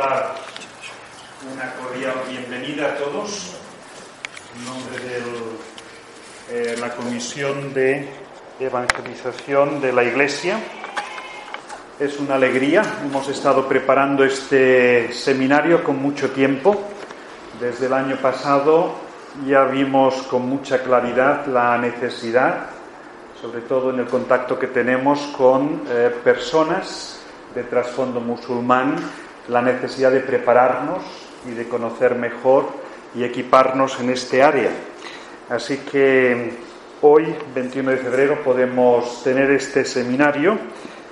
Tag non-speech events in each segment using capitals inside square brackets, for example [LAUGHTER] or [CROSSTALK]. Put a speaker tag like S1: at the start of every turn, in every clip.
S1: Una cordial bienvenida a todos en nombre de la Comisión de Evangelización de la Iglesia. Es una alegría, hemos estado preparando este seminario con mucho tiempo. Desde el año pasado ya vimos con mucha claridad la necesidad, sobre todo en el contacto que tenemos con eh, personas de trasfondo musulmán, la necesidad de prepararnos y de conocer mejor y equiparnos en este área. Así que hoy, 21 de febrero, podemos tener este seminario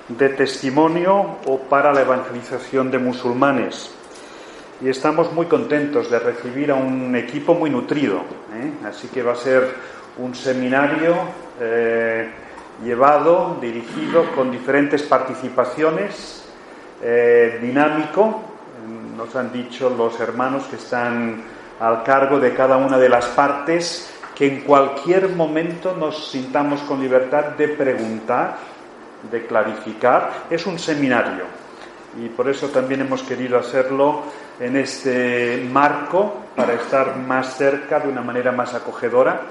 S1: de testimonio o para la evangelización de musulmanes. Y estamos muy contentos de recibir a un equipo muy nutrido. ¿eh? Así que va a ser un seminario eh, llevado, dirigido, con diferentes participaciones, eh, dinámico, nos han dicho los hermanos que están al cargo de cada una de las partes que en cualquier momento nos sintamos con libertad de preguntar, de clarificar. Es un seminario y por eso también hemos querido hacerlo en este marco para estar más cerca de una manera más acogedora.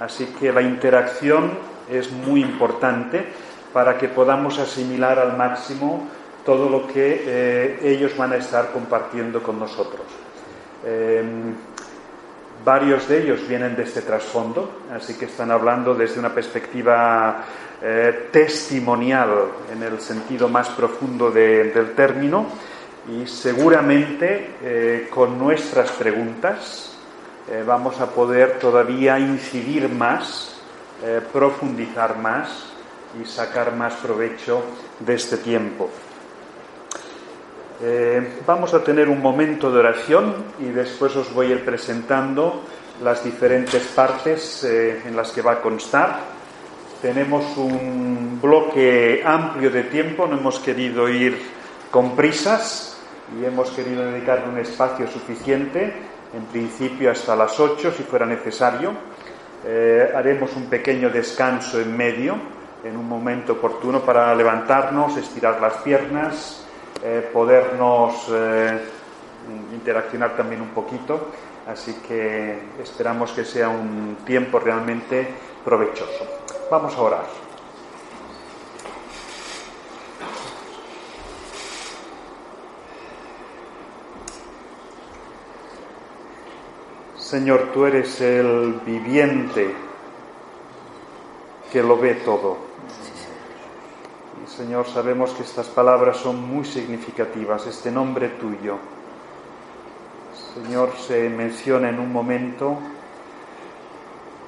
S1: Así que la interacción es muy importante para que podamos asimilar al máximo todo lo que eh, ellos van a estar compartiendo con nosotros. Eh, varios de ellos vienen de este trasfondo, así que están hablando desde una perspectiva eh, testimonial en el sentido más profundo de, del término y seguramente con nuestras preguntas vamos a poder todavía incidir más, profundizar más y sacar más provecho de este tiempo. Eh, vamos a tener un momento de oración y después os voy a ir presentando las diferentes partes eh, en las que va a constar. Tenemos un bloque amplio de tiempo, no hemos querido ir con prisas y hemos querido dedicarle un espacio suficiente, en principio hasta las 8 si fuera necesario. Eh, haremos un pequeño descanso en medio, en un momento oportuno para levantarnos, estirar las piernas, eh, podernos eh, interaccionar también un poquito. Así que esperamos que sea un tiempo realmente provechoso. Vamos a orar. Señor, tú eres el viviente que lo ve todo. Señor, sabemos que estas palabras son muy significativas, este nombre tuyo. Señor, se menciona en un momento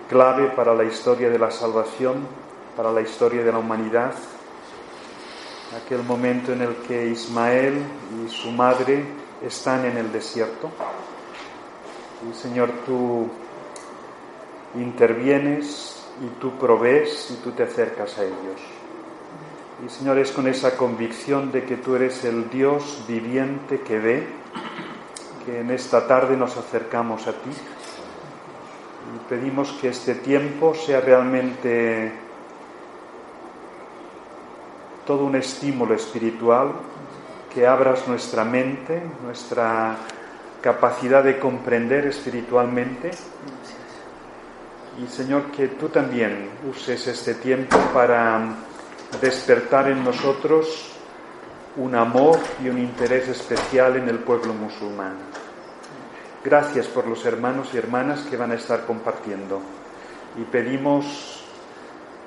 S1: clave para la historia de la salvación, para la historia de la humanidad, aquel momento en el que Ismael y su madre están en el desierto. Y Señor, tú intervienes y tú provees y tú te acercas a ellos. Y Señor, es con esa convicción de que tú eres el Dios viviente que ve, que en esta tarde nos acercamos a ti. Y pedimos que este tiempo sea realmente todo un estímulo espiritual, que abras nuestra mente, nuestra capacidad de comprender espiritualmente. Y Señor, que tú también uses este tiempo para despertar en nosotros un amor y un interés especial en el pueblo musulmán. Gracias por los hermanos y hermanas que van a estar compartiendo y pedimos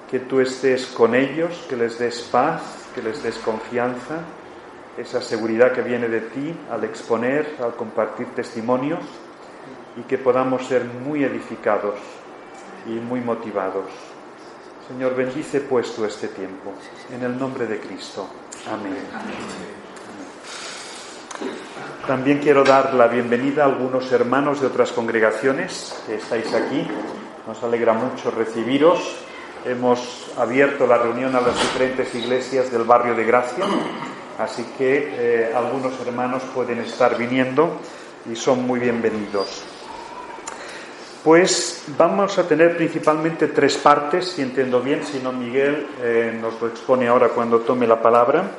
S1: que tú estés con ellos, que les des paz, que les des confianza, esa seguridad que viene de ti al exponer, al compartir testimonios y que podamos ser muy edificados y muy motivados. Señor, bendice puesto este tiempo. En el nombre de Cristo. Amén. Amén. También quiero dar la bienvenida a algunos hermanos de otras congregaciones que estáis aquí. Nos alegra mucho recibiros. Hemos abierto la reunión a las diferentes iglesias del barrio de Gracia, así que eh, algunos hermanos pueden estar viniendo y son muy bienvenidos. Pues vamos a tener principalmente tres partes, si entiendo bien, si no Miguel eh, nos lo expone ahora cuando tome la palabra.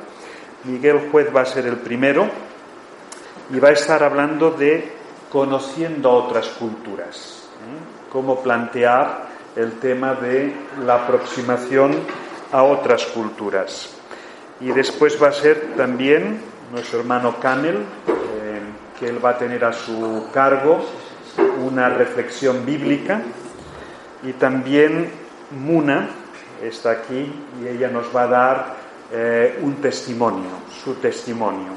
S1: Miguel Juez va a ser el primero y va a estar hablando de conociendo otras culturas, ¿eh? cómo plantear el tema de la aproximación a otras culturas. Y después va a ser también nuestro hermano Camel, eh, que él va a tener a su cargo una reflexión bíblica, y también Muna está aquí y ella nos va a dar eh, un testimonio, su testimonio.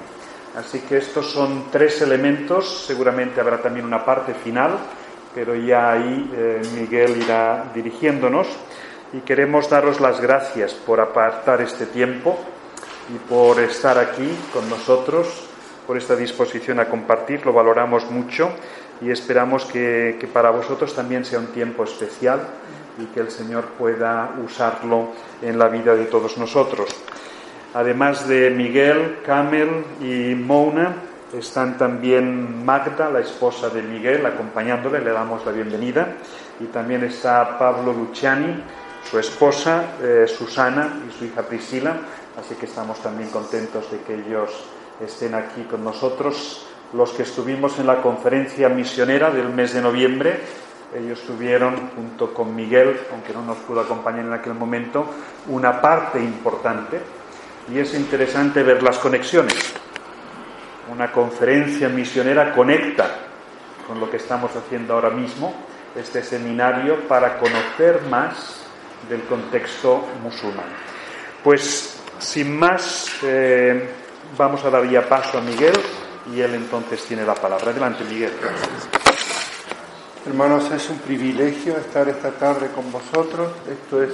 S1: Así que estos son tres elementos, seguramente habrá también una parte final, pero ya ahí eh, Miguel irá dirigiéndonos. Y queremos daros las gracias por apartar este tiempo y por estar aquí con nosotros, por esta disposición a compartir, lo valoramos mucho y esperamos que, que para vosotros también sea un tiempo especial y que el Señor pueda usarlo en la vida de todos nosotros. Además de Miguel, Camel y Mona, están también Magda, la esposa de Miguel, acompañándole, le damos la bienvenida. Y también está Pablo Luciani, su esposa, eh, Susana y su hija Priscila. Así que estamos también contentos de que ellos estén aquí con nosotros. Los que estuvimos en la conferencia misionera del mes de noviembre, ellos tuvieron, junto con Miguel, aunque no nos pudo acompañar en aquel momento, una parte importante y es interesante ver las conexiones. Una conferencia misionera conecta con lo que estamos haciendo ahora mismo, este seminario, para conocer más del contexto musulmán. Pues sin más, eh, vamos a dar ya paso a Miguel y él entonces tiene la palabra. Adelante, Miguel.
S2: Hermanos, es un privilegio estar esta tarde con vosotros. Esto es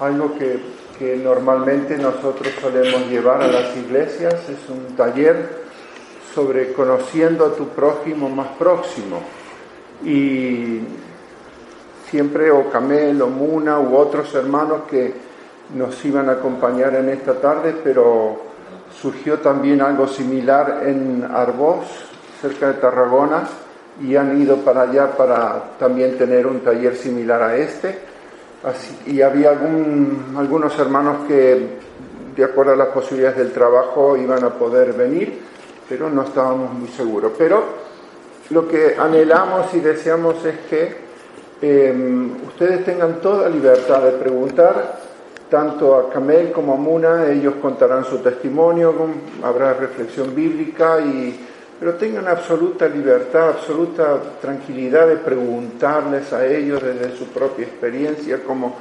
S2: algo que que normalmente nosotros solemos llevar a las iglesias. Es un taller sobre conociendo a tu prójimo más próximo. Y siempre o Camel o Muna u otros hermanos que nos iban a acompañar en esta tarde, pero surgió también algo similar en Arbós, cerca de Tarragona, y han ido para allá para también tener un taller similar a este y había algunos hermanos que, de acuerdo a las posibilidades del trabajo, iban a poder venir, pero no estábamos muy seguros. Pero lo que anhelamos y deseamos es que em, ustedes tengan toda libertad de preguntar, tanto a Camel como a Muna, ellos contarán su testimonio, habrá reflexión bíblica y pero tengan absoluta libertad, absoluta tranquilidad de preguntarles a ellos desde su propia experiencia como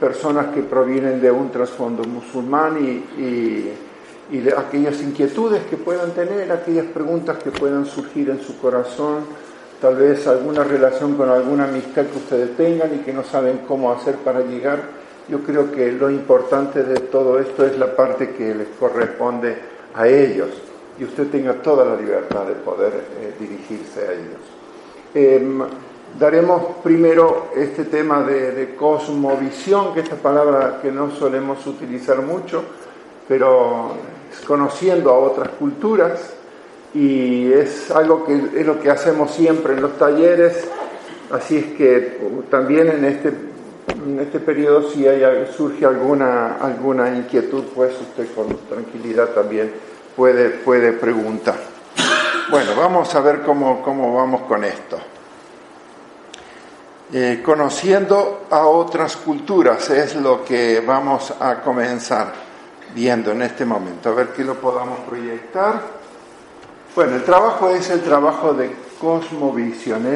S2: personas que provienen de un trasfondo musulmán y, de aquellas inquietudes que puedan tener, aquellas preguntas que puedan surgir en su corazón, tal vez alguna relación con alguna amistad que ustedes tengan y que no saben cómo hacer para llegar. Yo creo que lo importante de todo esto es la parte que les corresponde a ellos y usted tenga toda la libertad de poder eh, dirigirse a ellos. Em, daremos primero este tema de, cosmovisión, que esta palabra que no solemos utilizar mucho, pero conociendo a otras culturas y es algo que es lo que hacemos siempre en los talleres, así es que también en este, en este periodo si hay, surge alguna, alguna inquietud, pues usted con tranquilidad también puede, puede preguntar. Bueno, vamos a ver cómo, cómo vamos con esto. Eh, conociendo a otras culturas es lo que vamos a comenzar viendo en este momento. A ver qué lo podamos proyectar. Bueno, el trabajo es el trabajo de cosmovisión.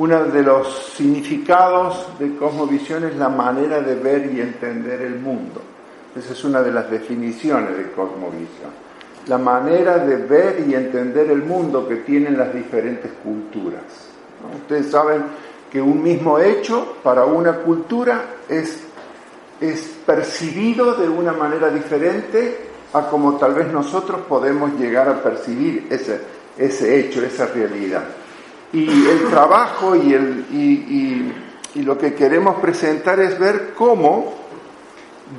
S2: Uno de los significados de cosmovisión es la manera de ver y entender el mundo. Esa es una de las definiciones de cosmovisión la manera de ver y entender el mundo que tienen las diferentes culturas. Ustedes saben que un mismo hecho para una cultura es, percibido de una manera diferente a como tal vez nosotros podemos llegar a percibir ese hecho, esa realidad. Y el trabajo y, el, y, lo que queremos presentar es ver cómo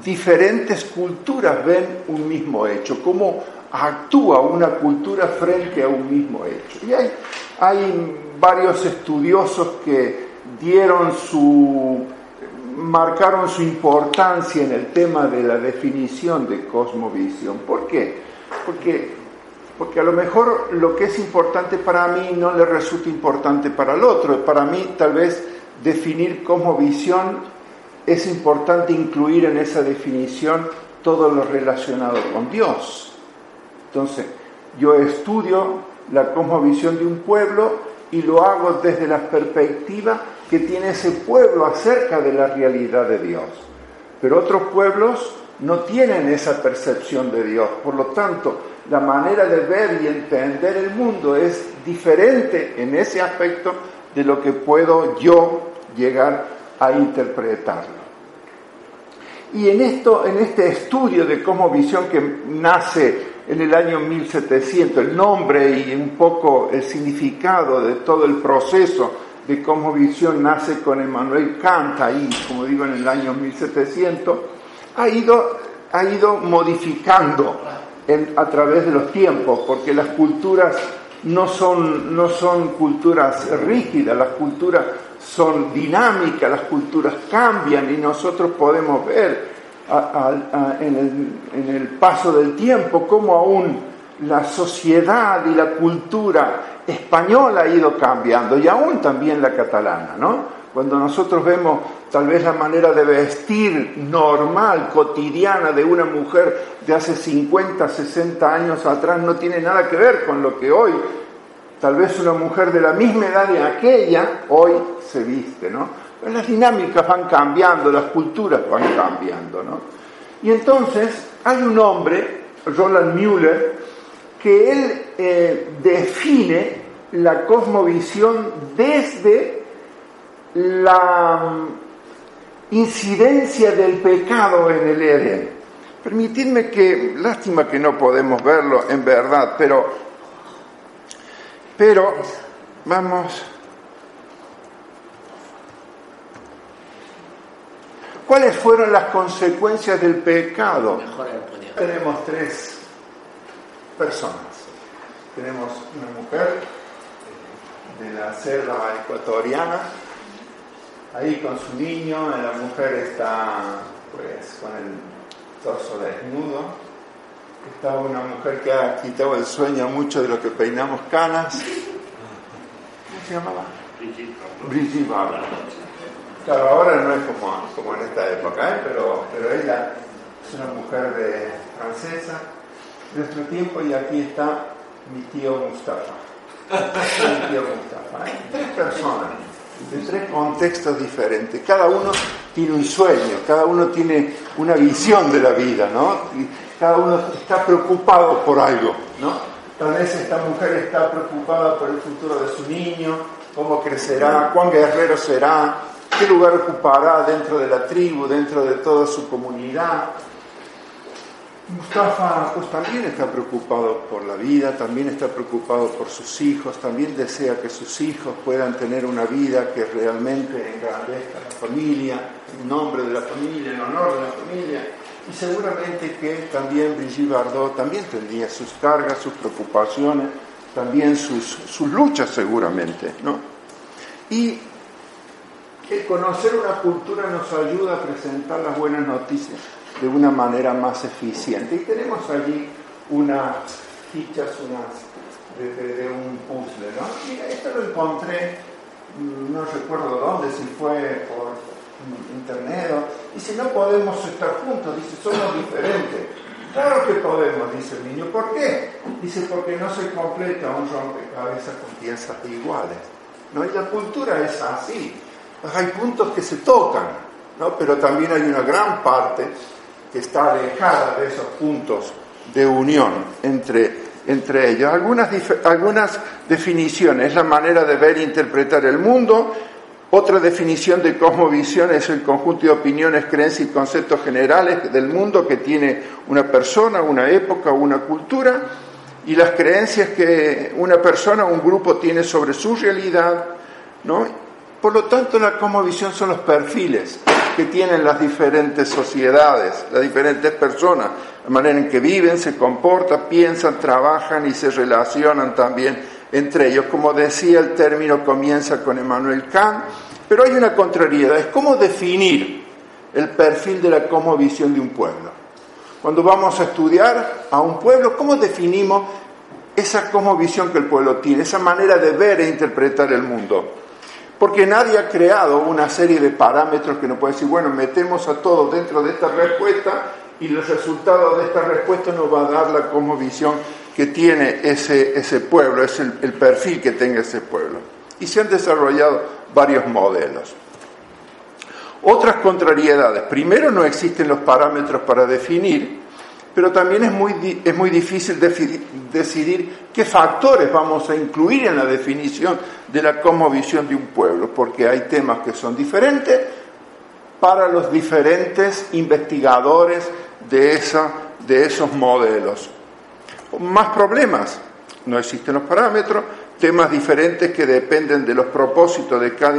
S2: diferentes culturas ven un mismo hecho, cómo actúa una cultura frente a un mismo hecho. Y hay, hay varios estudiosos que dieron su, marcaron su importancia en el tema de la definición de cosmovisión. ¿Por qué? Porque, porque a lo mejor lo que es importante para mí no le resulta importante para el otro. Para mí tal vez definir cosmovisión es importante incluir en esa definición todo lo relacionado con Dios. Entonces, yo estudio la cosmovisión de un pueblo y lo hago desde la perspectiva que tiene ese pueblo acerca de la realidad de Dios. Pero otros pueblos no tienen esa percepción de Dios. Por lo tanto, la manera de ver y entender el mundo es diferente en ese aspecto de lo que puedo yo llegar a interpretarlo. Y en, esto, en este estudio de visión que nace en el año 1700, el nombre y un poco el significado de todo el proceso de visión nace con Emmanuel Kant, ahí, como digo, en el año 1700, ha ido, ha ido modificando a través de los tiempos, porque las culturas no son, no son culturas rígidas, las culturas son dinámicas, las culturas cambian y nosotros podemos ver en, el, en el paso del tiempo cómo aún la sociedad y la cultura española ha ido cambiando y aún también la catalana, ¿no? Cuando nosotros vemos tal vez la manera de vestir normal, cotidiana de una mujer de hace 50, 60 años atrás, no tiene nada que ver con lo que hoy tal vez una mujer de la misma edad de aquella hoy se viste, ¿no? las dinámicas van cambiando, las culturas van cambiando, ¿no? Y entonces hay un hombre, Roland Müller, que él eh, define la cosmovisión desde la mm, incidencia del pecado en el Edén. Permitidme que, lástima que no podemos verlo en verdad, pero pero vamos. ¿Cuáles fueron las consecuencias del pecado? Tenemos tres personas. Tenemos una mujer de la selva ecuatoriana, ahí con su niño, la mujer está pues con el torso desnudo, estaba una mujer que ha quitado el sueño mucho de lo que peinamos canas. ¿Cómo se llamaba? Brigitte Bardot. Claro, ahora no es como, como en esta época, ¿eh? pero, pero ella es una mujer de, francesa de nuestro tiempo y aquí está mi tío Mustafa. mi tío Mustafa. ¿eh? Tres personas de tres contextos diferentes. Cada uno tiene un sueño, cada uno tiene una visión de la vida, ¿no? cada uno está preocupado por algo, ¿no? Tal vez esta mujer está preocupada por el futuro de su niño, cómo crecerá, cuán guerrero será, qué lugar ocupará dentro de la tribu, dentro de toda su comunidad. Mustafa pues también está preocupado por la vida, también está preocupado por sus hijos, también desea que sus hijos puedan tener una vida que realmente engrandezca a la familia, en nombre de la familia, en honor de la familia. Y seguramente que también Brigitte Bardot también tendría sus cargas, sus preocupaciones, también sus, sus luchas seguramente, ¿no? Y el conocer una cultura nos ayuda a presentar las buenas noticias de una manera más eficiente. Y tenemos allí unas fichas, unas de, un puzzle, ¿no? Mira, esto lo encontré, mm, no recuerdo dónde, si fue por internet, y si no podemos estar juntos, dice, somos diferentes. Claro que podemos, dice el niño. ¿Por qué? Dice, porque no se completa un rompecabezas con piezas iguales. ¿no? Y la cultura es así. Hay puntos que se tocan, ¿no? pero también hay una gran parte que está alejada de esos puntos de unión entre, entre ellos. Algunas, algunas definiciones, la manera de ver e interpretar el mundo, Otra definición de cosmovisión es el conjunto de opiniones, creencias y conceptos generales del mundo que tiene una persona, una época una cultura y las creencias que una persona o un grupo tiene sobre su realidad, ¿no? Por lo tanto, la cosmovisión son los perfiles que tienen las diferentes sociedades, las diferentes personas, la manera en que viven, se comportan, piensan, trabajan y se relacionan también entre ellos. Como decía, el término comienza con Emmanuel Kant, pero hay una contrariedad, es cómo definir el perfil de la cosmovisión de un pueblo. Cuando vamos a estudiar a un pueblo, ¿cómo definimos esa cosmovisión que el pueblo tiene, esa manera de ver e interpretar el mundo? Porque nadie ha creado una serie de parámetros que nos puede decir, bueno, metemos a todos dentro de esta respuesta y el resultado de esta respuesta nos va a dar la cosmovisión que tiene ese, ese pueblo, es el, el perfil que tenga ese pueblo. Y se han desarrollado varios modelos. Otras contrariedades. Primero, no existen los parámetros para definir, pero también es muy, es muy difícil decidir qué factores vamos a incluir en la definición de la cosmovisión de un pueblo, porque hay temas que son diferentes para los diferentes investigadores de, esa, de esos modelos. Más problemas, no existen los parámetros, temas diferentes que dependen de los propósitos de cada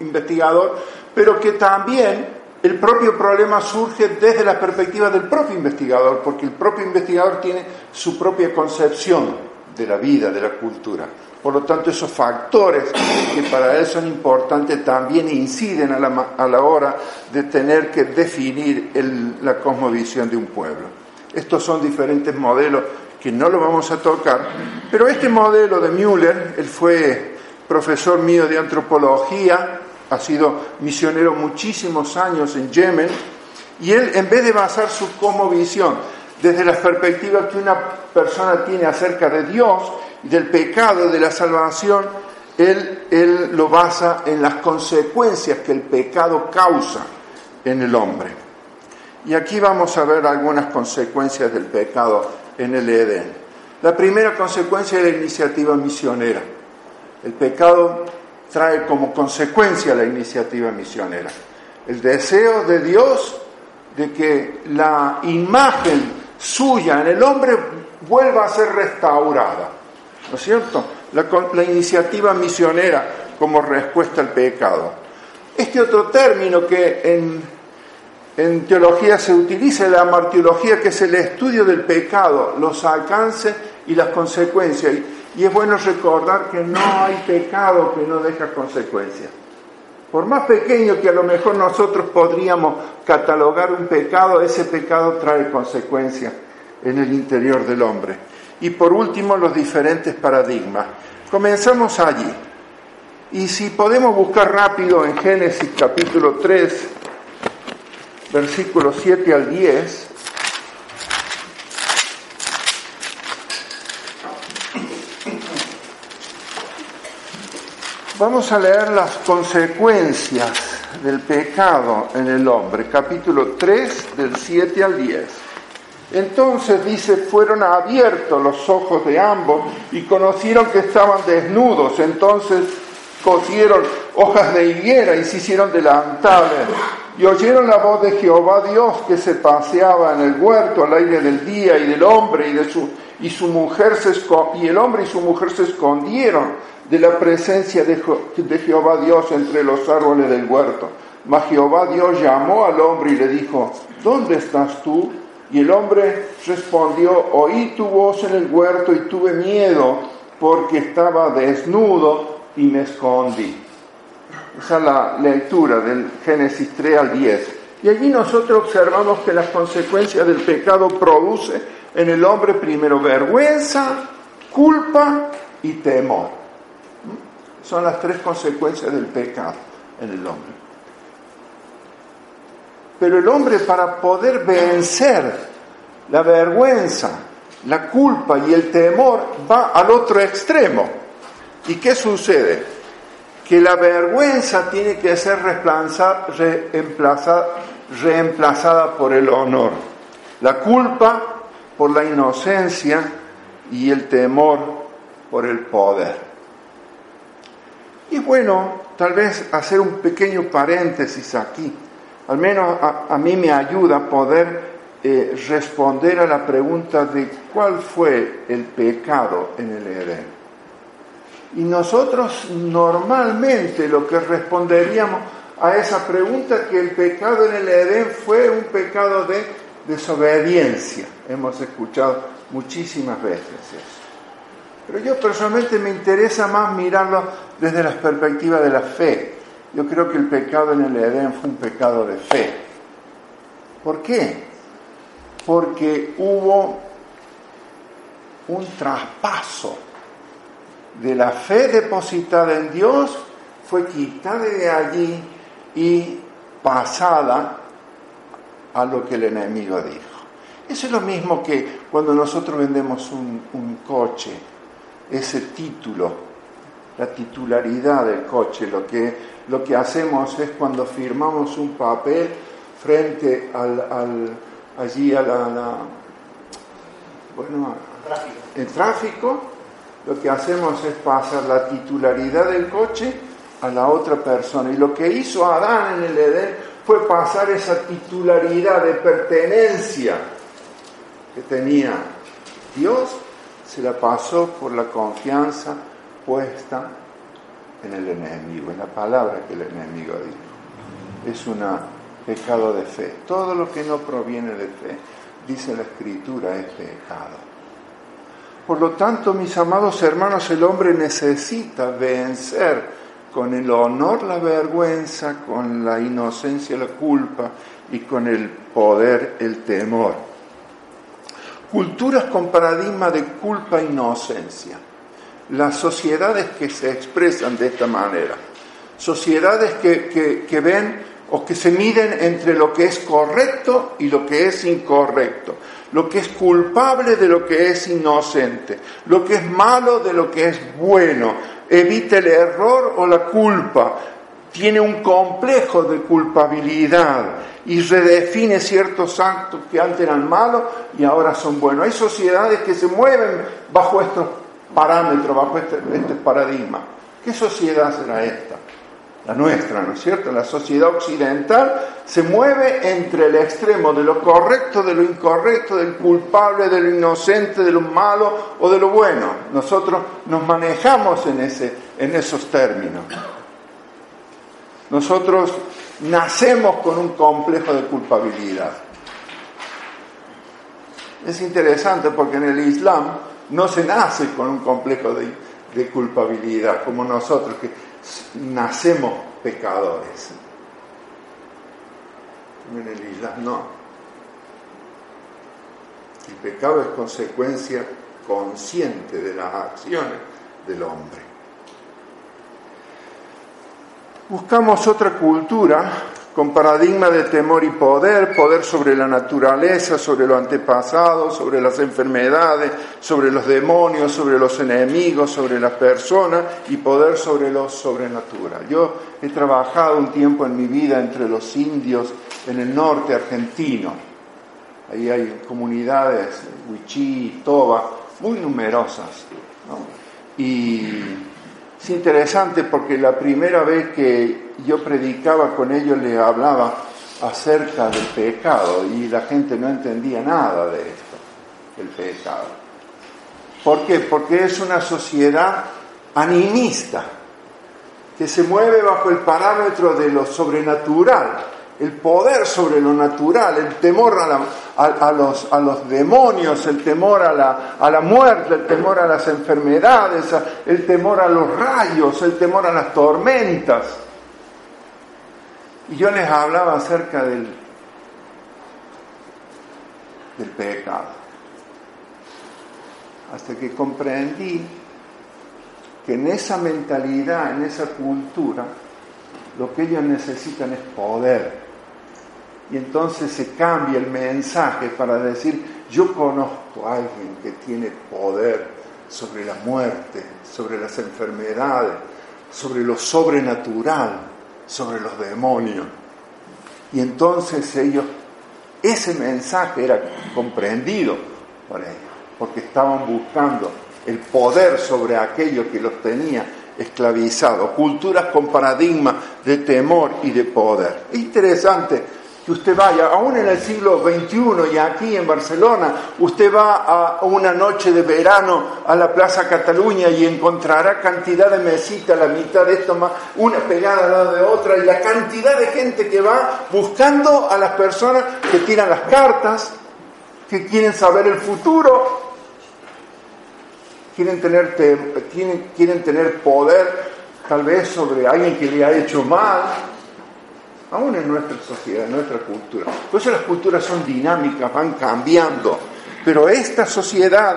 S2: investigador, pero que también el propio problema surge desde la perspectiva del propio investigador, porque el propio investigador tiene su propia concepción de la vida, de la cultura. Por lo tanto, esos factores que para él son importantes también inciden a la, hora de tener que definir la cosmovisión de un pueblo. Estos son diferentes modelos que no lo vamos a tocar, pero este modelo de Müller, él fue profesor mío de antropología, ha sido misionero muchísimos años en Yemen, y él, en vez de basar su visión desde la perspectiva que una persona tiene acerca de Dios, del pecado, de la salvación, él, él lo basa en las consecuencias que el pecado causa en el hombre. Y aquí vamos a ver algunas consecuencias del pecado en el Edén. La primera consecuencia es la iniciativa misionera. El pecado trae como consecuencia la iniciativa misionera. El deseo de Dios de que la imagen suya en el hombre vuelva a ser restaurada. ¿No es cierto? La, iniciativa misionera como respuesta al pecado. Este otro término que en, teología se utiliza, la martiología, que es el estudio del pecado, los alcances y las consecuencias. Es bueno recordar que no hay pecado que no deja consecuencias. Por más pequeño que a lo mejor nosotros podríamos catalogar un pecado, ese pecado trae consecuencias en el interior del hombre. Y por último, los diferentes paradigmas. Comenzamos allí. Y si podemos buscar rápido en Génesis capítulo 3, versículos 7 al 10, Vamos a leer las consecuencias del pecado en el hombre, capítulo 3 del 7 al 10. Entonces dice, fueron abiertos los ojos de ambos y conocieron que estaban desnudos. Entonces cosieron hojas de higuera y se hicieron delantales. Y oyeron la voz de Jehová Dios que se paseaba en el huerto al aire del día y del hombre y de su y su mujer se y el hombre y su mujer se escondieron de la presencia de, de Jehová Dios entre los árboles del huerto. Mas Jehová Dios llamó al hombre y le dijo, ¿dónde estás tú? Y el hombre respondió, oí tu voz en el huerto y tuve miedo porque estaba desnudo y me escondí. Esa es la lectura del Génesis 3 al 10. Y allí nosotros observamos que las consecuencias del pecado produce en el hombre primero vergüenza, culpa y temor. Son las tres consecuencias del pecado en el hombre. Pero el hombre para poder vencer la vergüenza, la culpa y el temor va al otro extremo. ¿Y qué sucede? Que la vergüenza tiene que ser reemplazada, reemplazada por el honor. La culpa por la inocencia y el temor por el poder. Y bueno, tal vez hacer un pequeño paréntesis aquí. Al menos a, mí me ayuda poder eh, responder a la pregunta de cuál fue el pecado en el Edén. Y nosotros normalmente lo que responderíamos a esa pregunta que el pecado en el Edén fue un pecado de desobediencia. Hemos escuchado muchísimas veces eso. Pero yo personalmente me interesa más mirarlo desde la perspectiva de la fe. Yo creo que el pecado en el Edén fue un pecado de fe. ¿Por qué? porque hubo un traspaso de la fe depositada en Dios, fue quitada de allí y pasada a lo que el enemigo dijo. Eso es lo mismo que cuando nosotros vendemos un, un coche, ese título, la titularidad del coche, lo que, lo que hacemos es cuando firmamos un papel frente al, al allí a la, bueno, el tráfico, lo que hacemos es pasar la titularidad del coche a la otra persona. Y lo que hizo Adán en el Edén fue pasar esa titularidad de pertenencia que tenía Dios, se la pasó por la confianza puesta en el enemigo, en la palabra que el enemigo dijo. Es una pecado de fe. Todo lo que no proviene de fe, dice la Escritura, es pecado. Por lo tanto, mis amados hermanos, el hombre necesita vencer con el honor la vergüenza, con la inocencia la culpa y con el poder el temor. Culturas con paradigma de culpa e inocencia. Las sociedades que se expresan de esta manera. Sociedades que, que, que ven o que se miden entre lo que es correcto y lo que es incorrecto, lo que es culpable de lo que es inocente, lo que es malo de lo que es bueno, evita el error o la culpa, tiene un complejo de culpabilidad y redefine ciertos actos que antes eran malos y ahora son buenos. Hay sociedades que se mueven bajo estos parámetros, bajo este, este paradigma. ¿Qué sociedad será esta? La nuestra, ¿no es cierto? La sociedad occidental se mueve entre el extremo de lo correcto, de lo incorrecto, del culpable, de lo inocente, de lo malo o de lo bueno. Nosotros nos manejamos en, ese, en esos términos. Nosotros nacemos con un complejo de culpabilidad. Es interesante porque en el Islam no se nace con un complejo de, de culpabilidad como nosotros, que nacemos pecadores. En el Islam no. El pecado es consecuencia consciente de las acciones del hombre. Buscamos otra cultura con paradigma de temor y poder, poder sobre la naturaleza, sobre lo antepasado, sobre las enfermedades, sobre los demonios, sobre los enemigos, sobre las personas y poder sobre lo sobrenatural. Yo he trabajado un tiempo en mi vida entre los indios en el norte argentino. Ahí hay comunidades, Huichí, Toba, muy numerosas. Y es interesante porque la primera vez que yo predicaba con ellos les hablaba acerca del pecado y la gente no entendía nada de esto, el pecado. ¿Por qué? Porque es una sociedad animista que se mueve bajo el parámetro de lo sobrenatural el poder sobre lo natural, el temor a, los, a los, demonios, el temor a la, a la, muerte, el temor a las enfermedades, el temor a los rayos, el temor a las tormentas. Y yo les hablaba acerca del, del pecado, hasta que comprendí que en esa mentalidad, en esa cultura, lo que ellos necesitan es poder. Y entonces se cambia el mensaje para decir, yo conozco a alguien que tiene poder sobre la muerte, sobre las enfermedades, sobre lo sobrenatural, sobre los demonios. Y entonces ellos, ese mensaje era comprendido por ellos, porque estaban buscando el poder sobre aquello que los tenía esclavizados, culturas con paradigmas de temor y de poder. Es interesante que usted vaya, aún en el siglo XXI y aquí en Barcelona, usted va a una noche de verano a la Plaza Cataluña y encontrará cantidad de mesitas, la mitad de esto más, una pegada al lado de otra, y la cantidad de gente que va buscando a las personas que tiran las cartas, que quieren saber el futuro, quieren tener, quieren, quieren tener poder tal vez sobre alguien que le ha hecho mal, aún en nuestra sociedad, en nuestra cultura. Por eso las culturas son dinámicas, van cambiando, pero esta sociedad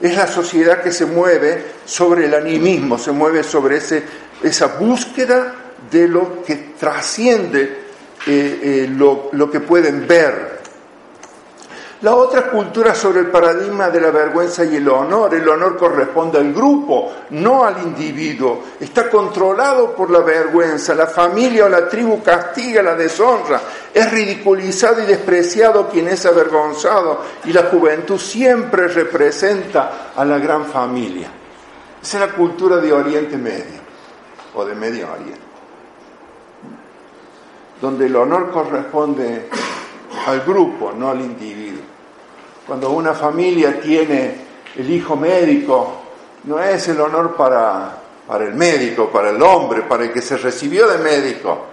S2: es la sociedad que se mueve sobre el animismo, se mueve sobre ese, esa búsqueda de lo que trasciende eh, eh, lo, lo que pueden ver, la otra cultura sobre el paradigma de la vergüenza y el honor. El honor corresponde al grupo, no al individuo. Está controlado por la vergüenza. La familia o la tribu castiga la deshonra. Es ridiculizado y despreciado quien es avergonzado. Y la juventud siempre representa a la gran familia. Esa es la cultura de Oriente Medio o de Medio Oriente. Donde el honor corresponde al grupo, no al individuo. Cuando una familia tiene el hijo médico, no es el honor para, para el médico, para el hombre, para el que se recibió de médico.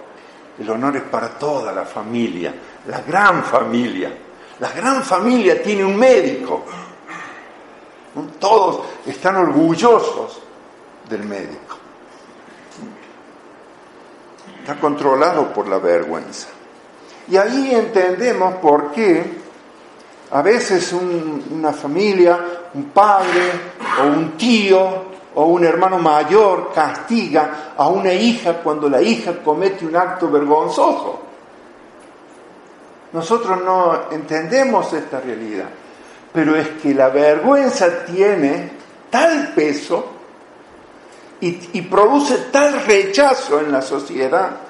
S2: El honor es para toda la familia, la gran familia. La gran familia tiene un médico. Todos están orgullosos del médico. Está controlado por la vergüenza. Y ahí entendemos por qué a veces una familia, un padre o un tío o un hermano mayor castiga a una hija cuando la hija comete un acto vergonzoso. Nosotros no entendemos esta realidad, pero es que la vergüenza tiene tal peso y, y produce tal rechazo en la sociedad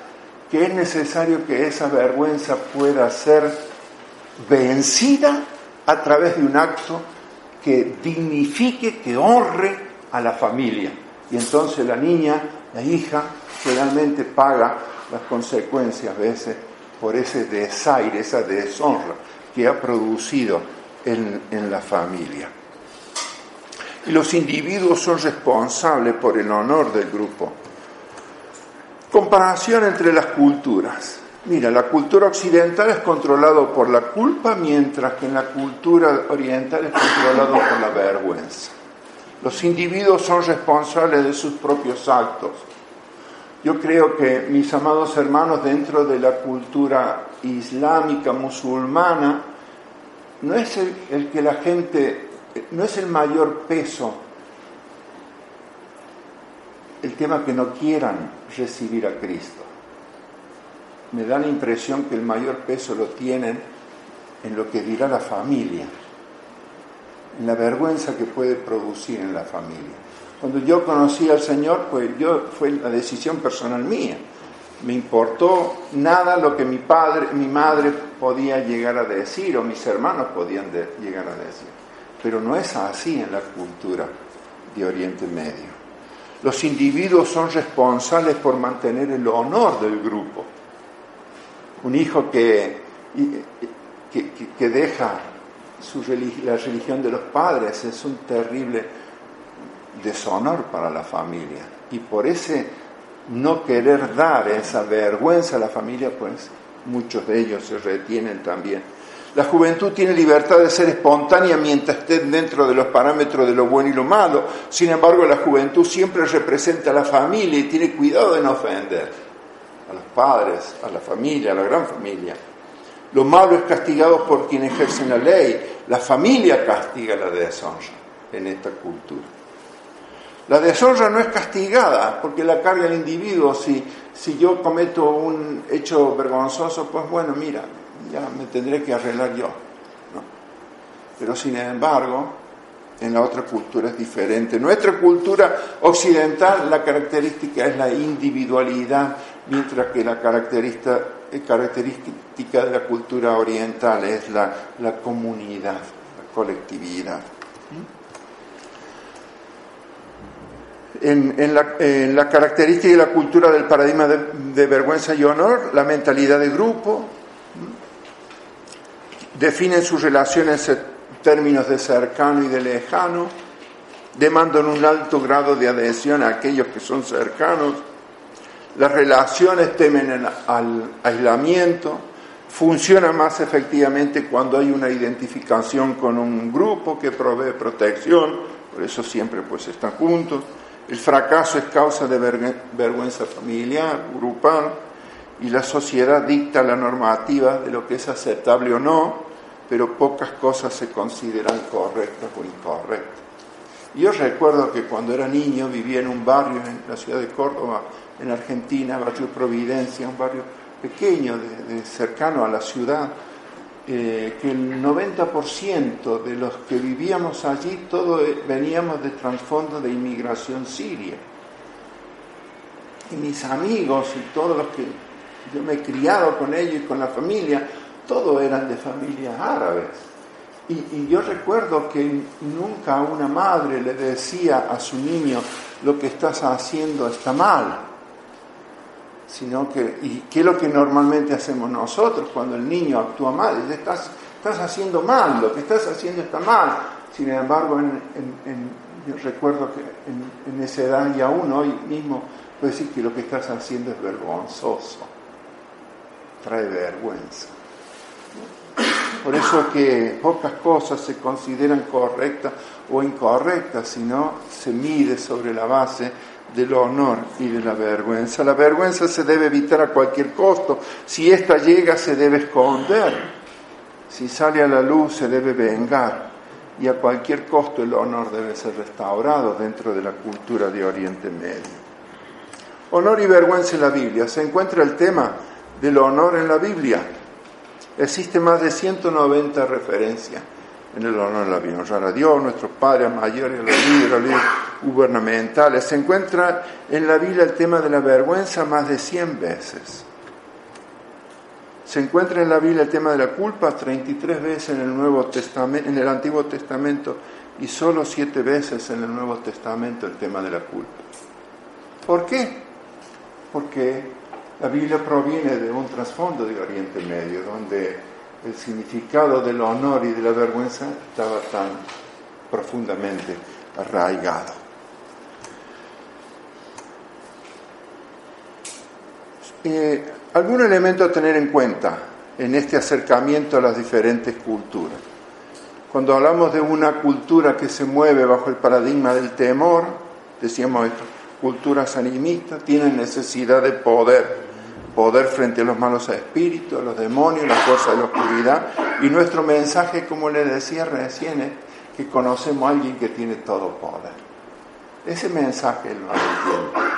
S2: que es necesario que esa vergüenza pueda ser vencida a través de un acto que dignifique, que honre a la familia. Y entonces la niña, la hija, finalmente paga las consecuencias a veces por ese desaire, esa deshonra que ha producido en, en la familia. Y los individuos son responsables por el honor del grupo. Comparación entre las culturas. Mira, la cultura occidental es controlado por la culpa, mientras que en la cultura oriental es controlado por la vergüenza. Los individuos son responsables de sus propios actos. Yo creo que, mis amados hermanos, dentro de la cultura islámica, musulmana, no es el, el que la gente, no es el mayor peso el tema que no quieran recibir a Cristo me da la impresión que el mayor peso lo tienen en lo que dirá la familia, en la vergüenza que puede producir en la familia. Cuando yo conocí al Señor, pues yo fue la decisión personal mía. Me importó nada lo que mi padre, mi madre podía llegar a decir o mis hermanos podían llegar a decir. Pero no es así en la cultura de Oriente Medio. Los individuos son responsables por mantener el honor del grupo un hijo que, que, deja su la religión de los padres es un terrible deshonor para la familia. Y por ese no querer dar esa vergüenza a la familia, pues muchos de ellos se retienen también. La juventud tiene libertad de ser espontánea mientras esté dentro de los parámetros de lo bueno y lo malo. Sin embargo, la juventud siempre representa a la familia y tiene cuidado de no ofender a los padres, a la familia, a la gran familia. Lo malo es castigado por quien ejerce la ley. La familia castiga la deshonra en esta cultura. La deshonra no es castigada porque la carga el individuo. Si, si yo cometo un hecho vergonzoso, pues bueno, mira, ya me tendré que arreglar yo. Pero sin embargo, en la otra cultura es diferente. Nuestra cultura occidental, la característica es la individualidad, mientras que la característica, característica de la cultura oriental es la, la comunidad, la colectividad. En, en la, en la característica y la cultura del paradigma de vergüenza y honor, la mentalidad de grupo, definen sus relaciones en términos de cercano y de lejano, demandan un alto grado de adhesión a aquellos que son cercanos, las relaciones temen al aislamiento, funcionan más efectivamente cuando hay una identificación con un grupo que provee protección, por eso siempre pues están juntos. El fracaso es causa de vergüenza familiar, grupal, y la sociedad dicta la normativa de lo que es aceptable o no, pero pocas cosas se consideran correctas o incorrectas. Yo recuerdo que cuando era niño vivía en un barrio en la ciudad de Córdoba, en Argentina, barrio Providencia, un barrio pequeño, de, cercano a la ciudad, eh, que el 90% de los que vivíamos allí, todos veníamos de trasfondo de inmigración siria. Y mis amigos y todos los que yo me he criado con ellos y con la familia, todos eran de familias árabes. Y, yo recuerdo que nunca una madre le decía a su niño, lo que estás haciendo está mal sino que, ¿y qué es lo que normalmente hacemos nosotros cuando el niño actúa mal? Estás, estás haciendo mal, lo que estás haciendo está mal. Sin embargo, yo recuerdo que en, esa edad y aún hoy mismo puedo decir que lo que estás haciendo es vergonzoso, trae vergüenza. Por eso que pocas cosas se consideran correctas o incorrectas, sino se mide sobre la base del honor y de la vergüenza. La vergüenza se debe evitar a cualquier costo. Si ésta llega, se debe esconder. Si sale a la luz, se debe vengar. Y a cualquier costo el honor debe ser restaurado dentro de la cultura de Oriente Medio. Honor y vergüenza en la Biblia. Se encuentra el tema del honor en la Biblia. Existe más de 190 referencias en el honor la vida, honrar a Dios, nuestros padres mayores, los líderes, los gubernamentales. Se encuentra en la Biblia el tema de la vergüenza más de 100 veces. Se encuentra en la Biblia el tema de la culpa 33 veces en el, Nuevo Testamento, en el Antiguo Testamento y solo 7 veces en el Nuevo Testamento el tema de la culpa. ¿Por qué? Porque la Biblia proviene de un trasfondo de Oriente Medio, donde el significado del honor y de la vergüenza estaba tan profundamente arraigado. Eh, algún elemento a tener en cuenta en este acercamiento a las diferentes culturas. Cuando hablamos de una cultura que se mueve bajo el paradigma del temor, decíamos esto, culturas animistas tienen necesidad de poder, poder frente a los malos espíritus, a los demonios, las fuerzas de la oscuridad. Y nuestro mensaje, como le decía recién, es que conocemos a alguien que tiene todo poder. Ese mensaje lo entiende.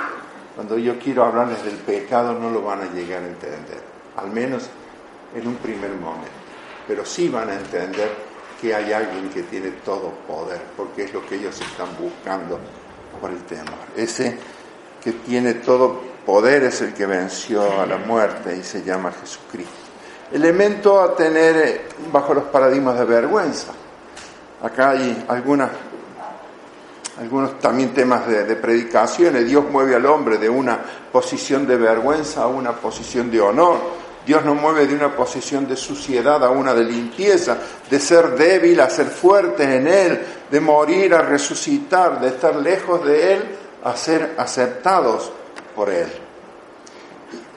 S2: Cuando yo quiero hablarles del pecado no lo van a llegar a entender, al menos en un primer momento. Pero sí van a entender que hay alguien que tiene todo poder, porque es lo que ellos están buscando por el temor. Ese que tiene todo poder es el que venció a la muerte y se llama Jesucristo. Elemento a tener eh, bajo los paradigmas de vergüenza. Acá hay algunos también temas de, de predicaciones. Dios mueve al hombre de una posición de vergüenza a una posición de honor. Dios nos mueve de una posición de suciedad a una de limpieza, de ser débil a ser fuerte en Él, de morir a resucitar, de estar lejos de Él a ser aceptados por Él.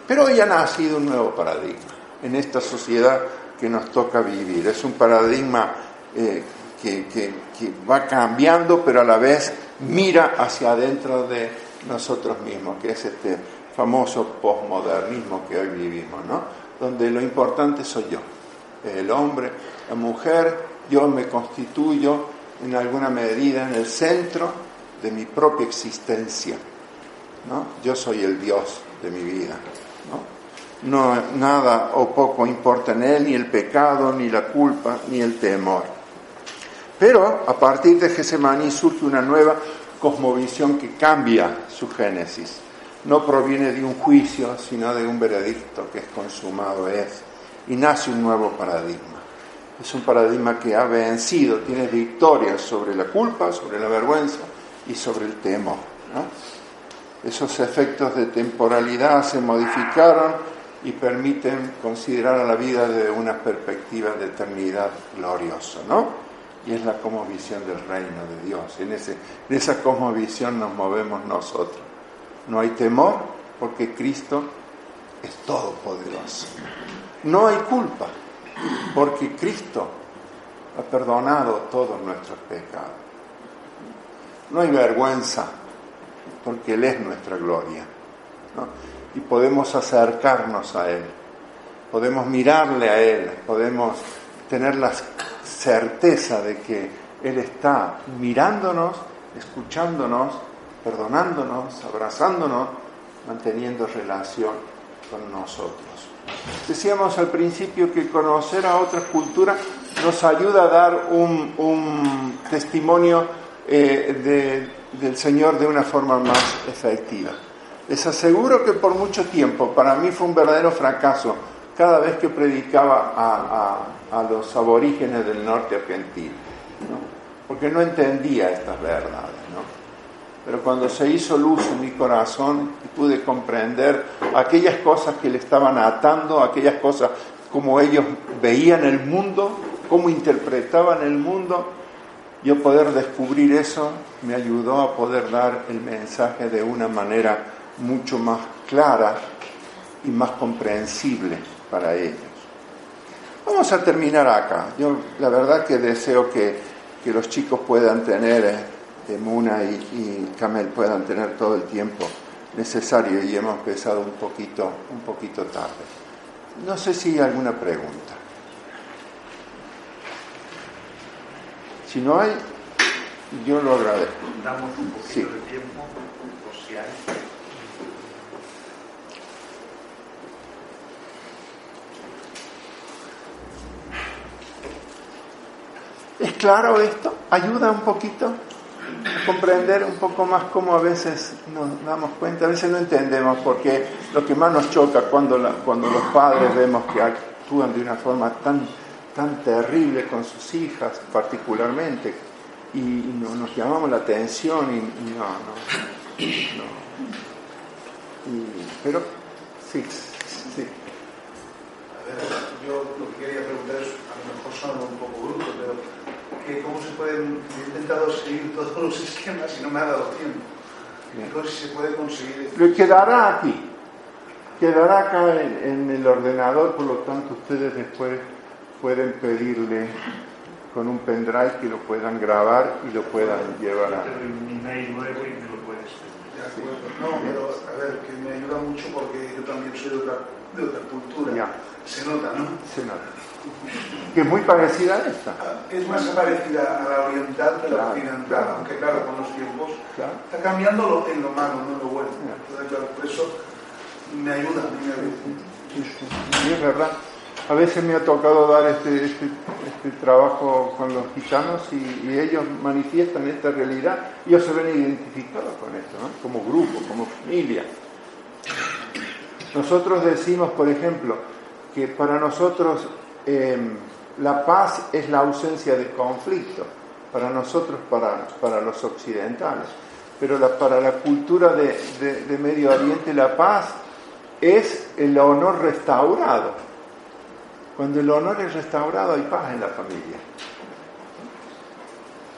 S2: Pero hoy ha nacido un nuevo paradigma en esta sociedad que nos toca vivir. Es un paradigma eh, que, va cambiando, pero a la vez mira hacia adentro de nosotros mismos, que es este famoso posmodernismo que hoy vivimos, ¿no? Donde lo importante soy yo, el hombre, la mujer, yo me constituyo en alguna medida en el centro de mi propia existencia. ¿No? Yo soy el Dios de mi vida. ¿no? nada o poco importa en él, ni el pecado, ni la culpa, ni el temor. Pero a partir de Gesemaní surge una nueva cosmovisión que cambia su génesis. No proviene de un juicio, sino de un veredicto que es consumado es. Y nace un nuevo paradigma. Es un paradigma que ha vencido, tiene victorias sobre la culpa, sobre la vergüenza, y sobre el temor. Esos efectos de temporalidad se modificaron y permiten considerar a la vida desde una perspectiva de eternidad gloriosa, ¿no? Y es la cosmovisión del reino de Dios. En, en esa cosmovisión nos movemos nosotros. No hay temor porque Cristo es todopoderoso. No hay culpa porque Cristo ha perdonado todos nuestros pecados. No hay vergüenza porque Él es nuestra gloria. Y podemos acercarnos a Él, podemos mirarle a Él, podemos tener la certeza de que Él está mirándonos, escuchándonos, perdonándonos, abrazándonos, manteniendo relación con nosotros. Decíamos al principio que conocer a otras culturas nos ayuda a dar un, un testimonio eh, de, del Señor de una forma más efectiva. Les aseguro que por mucho tiempo para mí fue un verdadero fracaso cada vez que predicaba a, los aborígenes del norte argentino, ¿no? porque no entendía estas verdades. Pero cuando se hizo luz en mi corazón y pude comprender aquellas cosas que le estaban atando, aquellas cosas como ellos veían el mundo, cómo interpretaban el mundo, yo poder descubrir eso me ayudó a poder dar el mensaje de una manera mucho más clara y más comprensible para ellos. Vamos a terminar acá. Yo la verdad que deseo que, que los chicos puedan tener, eh, Muna y, y Camel puedan tener todo el tiempo necesario y hemos empezado un poquito, un poquito tarde. No sé si hay alguna pregunta. Si no hay, yo lo agradezco.
S1: Damos un poquito
S2: Sí.
S1: de tiempo, por si hay.
S2: ¿Es claro esto? ¿Ayuda un poquito a comprender un poco más cómo a veces nos damos cuenta? A veces no entendemos porque lo que más nos choca cuando, la- cuando los padres vemos que actúan de una forma tan, tan terrible con sus hijas particularmente y, no- nos llamamos la atención y, y no, no, no. Y- pero sí, sí.
S3: A ver, yo lo que quería preguntar es, a lo mejor suena un poco bruto, pero que cómo se pueden, he intentado seguir todos los esquemas y no me ha dado tiempo. Entonces, se puede conseguir
S2: Lo quedará aquí, quedará acá en, en el ordenador, por lo tanto ustedes después pueden pedirle con un pendrive que lo puedan grabar y lo puedan llevar a...
S1: Te doy un email luego y me lo puedes pedir.
S3: de acuerdo. No, pero a ver, que me ayuda mucho porque yo también soy de otra, de otra cultura.
S2: Ya.
S3: Se nota, ¿no?
S2: Se nota. Que es muy parecida a esta.
S3: Es más parecida a la oriental que a la occidental,
S2: claro.
S3: aunque claro, con los tiempos
S2: Claro.
S3: está cambiando lo, en lo malo, no en lo bueno. Entonces, claro, por eso me ayuda, me ayuda.
S2: Sí, sí. Y es verdad. A veces me ha tocado dar este, este, este trabajo con los gitanos y, ellos manifiestan esta realidad ellos se ven identificados con esto, ¿no? como grupo, como familia. Nosotros decimos, por ejemplo, que para nosotros eh, la paz es la ausencia de conflicto, para nosotros, para, los occidentales. Pero para la cultura de Medio Oriente la paz es el honor restaurado. Cuando el honor es restaurado hay paz en la familia.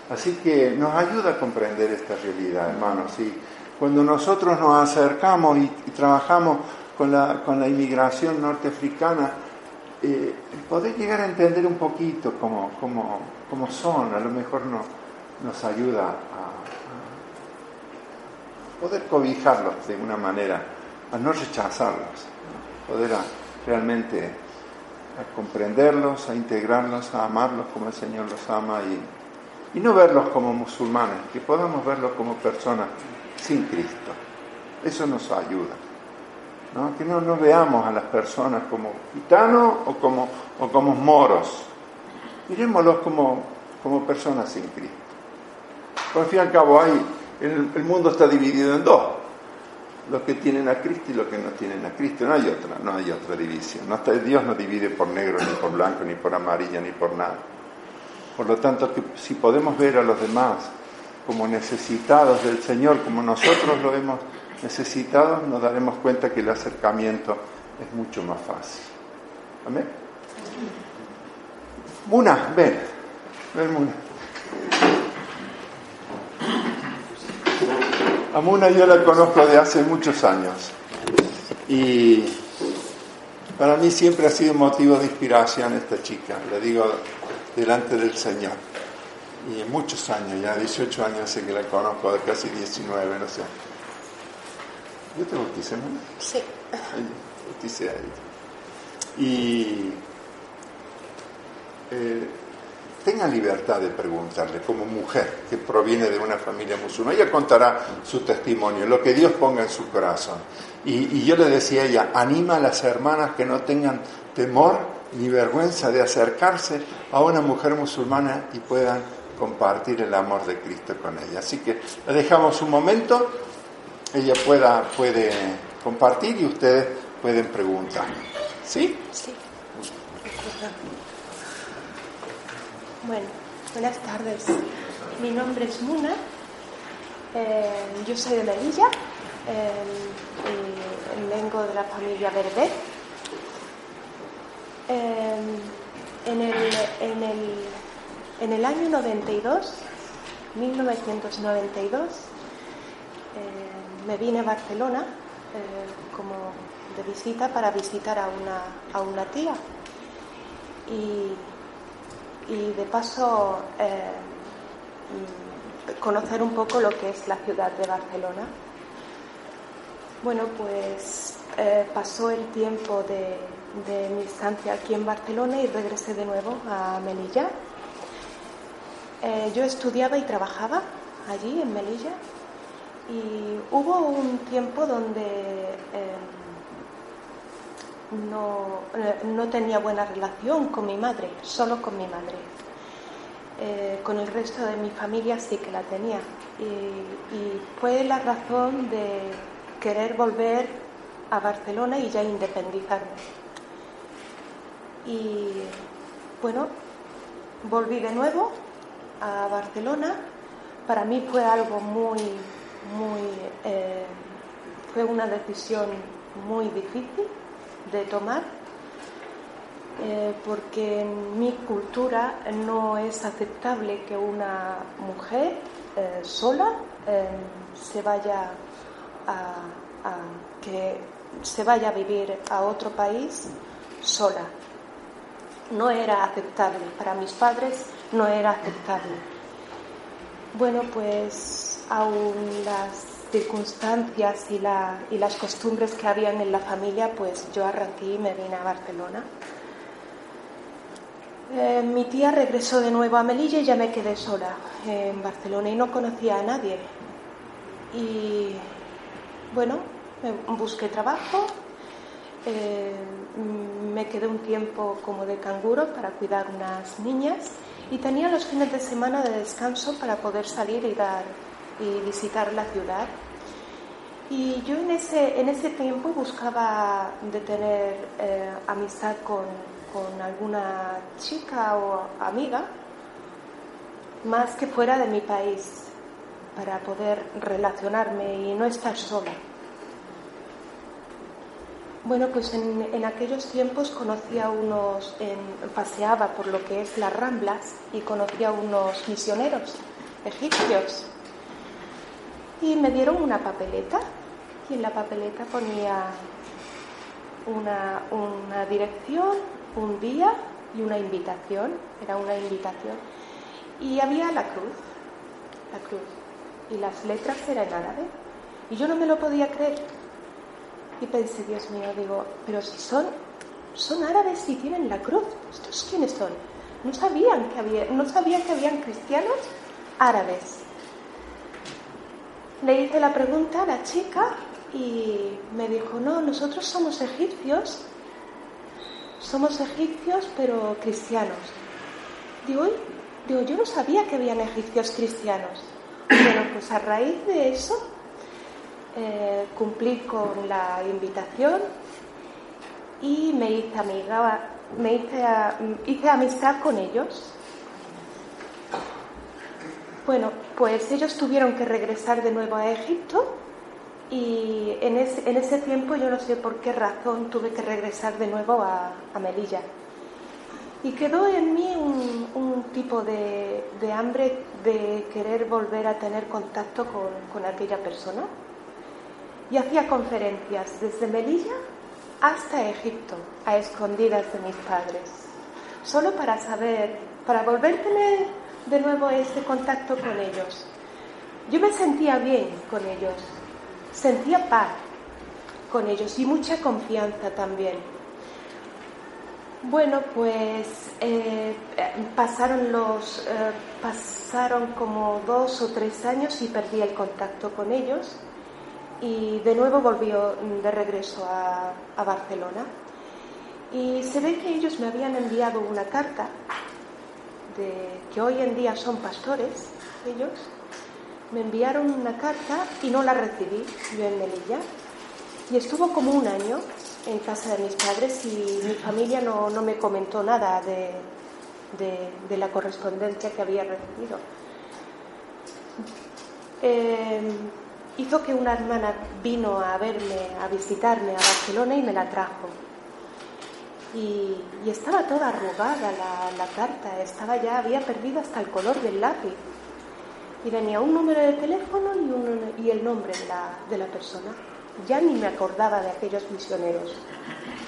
S2: Así que nos ayuda a comprender esta realidad, hermanos. Y cuando nosotros nos acercamos y, trabajamos con la, con la inmigración norteafricana, eh, poder llegar a entender un poquito cómo, cómo, cómo son, a lo mejor no- nos ayuda a, poder cobijarlos de una manera, a no rechazarlos, poder realmente a comprenderlos, a integrarlos, a amarlos como el Señor los ama y, y no verlos como musulmanes, que podamos verlos como personas sin Cristo. Eso nos ayuda. ¿no? Que no, no veamos a las personas como gitanos o como, o como moros. Miremoslos como, como personas sin Cristo. Por fin y al cabo, hay, el mundo está dividido en dos. Los que tienen a Cristo y los que no tienen a Cristo. No hay otra, no hay otra división. No está, Dios no divide por negro, ni por blanco, ni por amarillo, ni por nada. Por lo tanto, que si podemos ver a los demás como necesitados del Señor, como nosotros lo hemos necesitado, nos daremos cuenta que el acercamiento es mucho más fácil. Amén. Muna, ven, ven Muna. A Muna yo la conozco de hace muchos años y para mí siempre ha sido motivo de inspiración esta chica, le digo delante del Señor. Y en muchos años, ya 18 años sé que la conozco, de casi 19, no sé. Yo te bauticé, ¿no?
S4: Sí.
S2: Bauticé a ella. Y eh, tenga libertad de preguntarle, como mujer que proviene de una familia musulmana. Ella contará su testimonio, lo que Dios ponga en su corazón. Y, yo le decía a ella, anima a las hermanas que no tengan temor ni vergüenza de acercarse a una mujer musulmana y puedan compartir el amor de Cristo con ella. Así que la dejamos un momento, ella pueda, puede compartir y ustedes pueden preguntar. ¿Sí?
S4: Sí. Bueno, buenas tardes. Mi nombre es Muna. eh, yo soy de Melilla. eh, y vengo de la familia Berber. Eh, en, el, año 92, 1992, eh, me vine a Barcelona como de visita para visitar a una, a una tía. Y, y de paso eh, conocer un poco lo que es la ciudad de Barcelona. Bueno, pues eh, pasó el tiempo de, mi estancia aquí en Barcelona y regresé de nuevo a Melilla. Eh, yo estudiaba y trabajaba allí en Melilla y hubo un tiempo donde no, eh, no tenía buena relación con mi madre, solo con mi madre. Eh, con el resto de mi familia sí que la tenía. Y, fue la razón de querer volver a Barcelona y ya independizarme. Y bueno, volví de nuevo a Barcelona. Para mí fue algo muy, muy, eh, fue una decisión muy difícil de tomar eh, porque en mi cultura no es aceptable que una mujer eh, sola eh, se vaya a- que se vaya a vivir a otro país sola. No era aceptable para mis padres, no era aceptable. Bueno, pues aún las circunstancias y, la- y las costumbres que habían en la familia, pues yo arranqué y me vine a Barcelona. Eh, mi tía regresó de nuevo a Melilla y ya me quedé sola en Barcelona y no conocía a nadie. Y bueno, busqué trabajo, eh, me quedé un tiempo como de canguro para cuidar unas niñas y tenía los fines de semana de descanso para poder salir y dar y visitar la ciudad. Y yo en ese, en ese tiempo buscaba de tener eh, amistad con, con alguna chica o amiga, más que fuera de mi país, para poder relacionarme y no estar sola. Bueno, pues en, en aquellos tiempos conocí a unos, en- paseaba por lo que es las Ramblas y conocí a unos misioneros egipcios. Y me dieron una papeleta y en la papeleta ponía una, una dirección, un día y una invitación. Era una invitación. Y había la cruz, la cruz. Y las letras eran en árabe. Y yo no me lo podía creer. Y pensé, Dios mío, digo, pero si son, son árabes y tienen la cruz, ¿estos quiénes son? No sabían que había, no sabían que habían cristianos árabes. Le hice la pregunta a la chica y me dijo, no, nosotros somos egipcios, somos egipcios pero cristianos. Digo, digo, yo no sabía que habían egipcios cristianos. Bueno, pues a raíz de eso eh, cumplí con la invitación y me hice amiga, me hice, hice amistad con ellos. Bueno, pues ellos tuvieron que regresar de nuevo a Egipto y en ese, en ese tiempo yo no sé por qué razón tuve que regresar de nuevo a, a Melilla. Y quedó en mí un, un tipo de, de hambre de querer volver a tener contacto con, con aquella persona. Y hacía conferencias desde Melilla hasta Egipto, a escondidas de mis padres, solo para saber, para volver a tener de nuevo ese contacto con ellos. Yo me sentía bien con ellos, sentía paz con ellos y mucha confianza también. Bueno, pues eh, pasaron los eh, pasaron como dos o tres años y perdí el contacto con ellos y de nuevo volvió de regreso a, a Barcelona. Y se ve que ellos me habían enviado una carta que hoy en día son pastores, ellos, me enviaron una carta y no la recibí yo en Melilla. Y estuvo como un año en casa de mis padres y mi familia no, no me comentó nada de, de, la correspondencia que había recibido. Eh, hizo que una hermana vino a verme, a visitarme a Barcelona y me la trajo. Y, estaba toda arrugada la, la, carta, estaba ya, había perdido hasta el color del lápiz. Y venía un número de teléfono y, un, y el nombre de la, de la persona. Ya ni me acordaba de aquellos misioneros,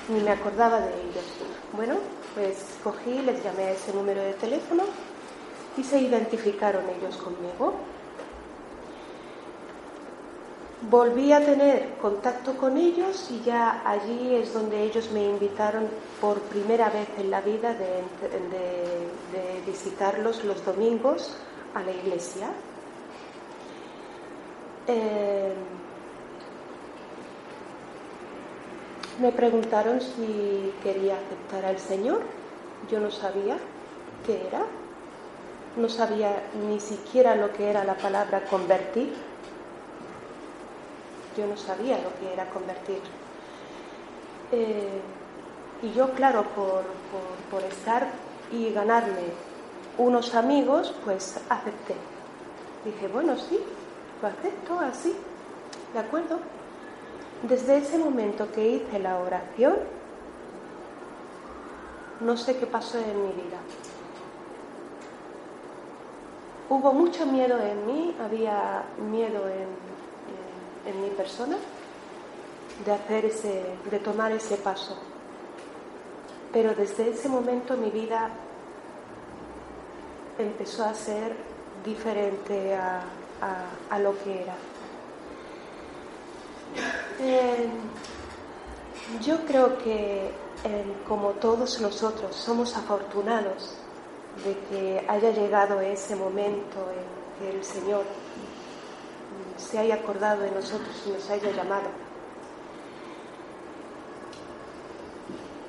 S4: ni me acordaba de ellos. Bueno, pues cogí, les llamé a ese número de teléfono y se identificaron ellos conmigo. Volví a tener contacto con ellos y ya allí es donde ellos me invitaron por primera vez en la vida de, visitarlos los domingos a la iglesia. Eh, me preguntaron si quería aceptar al Señor. Yo no sabía qué era. No sabía ni siquiera lo que era la palabra convertir yo no sabía lo que era convertir. Eh, y yo, claro, por, por, estar y ganarme unos amigos, pues acepté. Dije, bueno, sí, lo acepto así, ¿de acuerdo? Desde ese momento que hice la oración, no sé qué pasó en mi vida. Hubo mucho miedo en mí, había miedo en en mi persona de hacer ese, de tomar ese paso. Pero desde ese momento mi vida empezó a ser diferente a, a, lo que era. Eh, yo creo que como todos nosotros somos afortunados de que haya llegado ese momento en que el Señor se haya acordado de nosotros y nos haya llamado.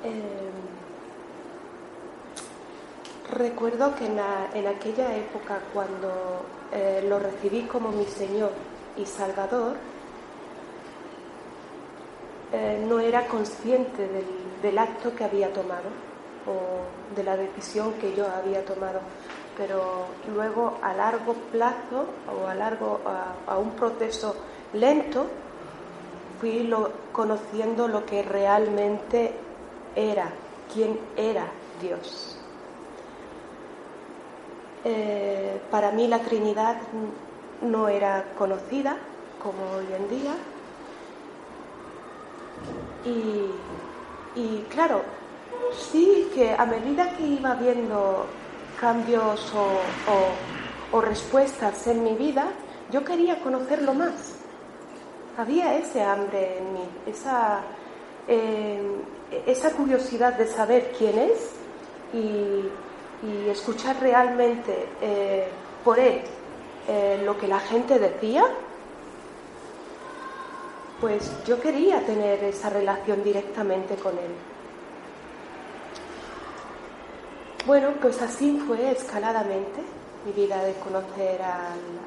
S4: Eh, recuerdo que en, en, aquella época, cuando eh, lo recibí como mi Señor y Salvador, eh, no era consciente del, del acto que había tomado o de la decisión que yo había tomado pero luego a largo plazo o a, largo, a, un proceso lento fui lo, conociendo lo que realmente era, quién era Dios. Eh, para mí la Trinidad no era conocida como hoy en día y, y claro, sí que a medida que iba viendo cambios o, respuestas en mi vida, yo quería conocerlo más. Había ese hambre en mí, esa, eh, curiosidad de saber quién es y, y escuchar realmente eh, por él eh, lo que la gente decía. Pues yo quería tener esa relación directamente con él. Bueno, pues así fue escaladamente mi vida de conocer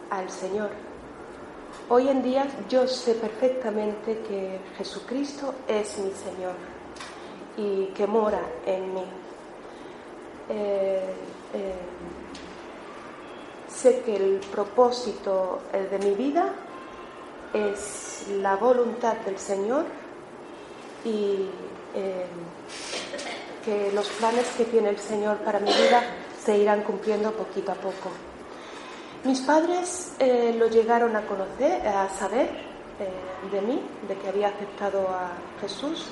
S4: al, Señor. Hoy en día yo sé perfectamente que Jesucristo es mi Señor y que mora en mí. Eh, eh, sé que el propósito de mi vida es la voluntad del Señor y eh, que los planes que tiene el Señor para mi vida se irán cumpliendo poquito a poco. Mis padres eh, lo llegaron a conocer, a saber eh, de mí, de que había aceptado a Jesús.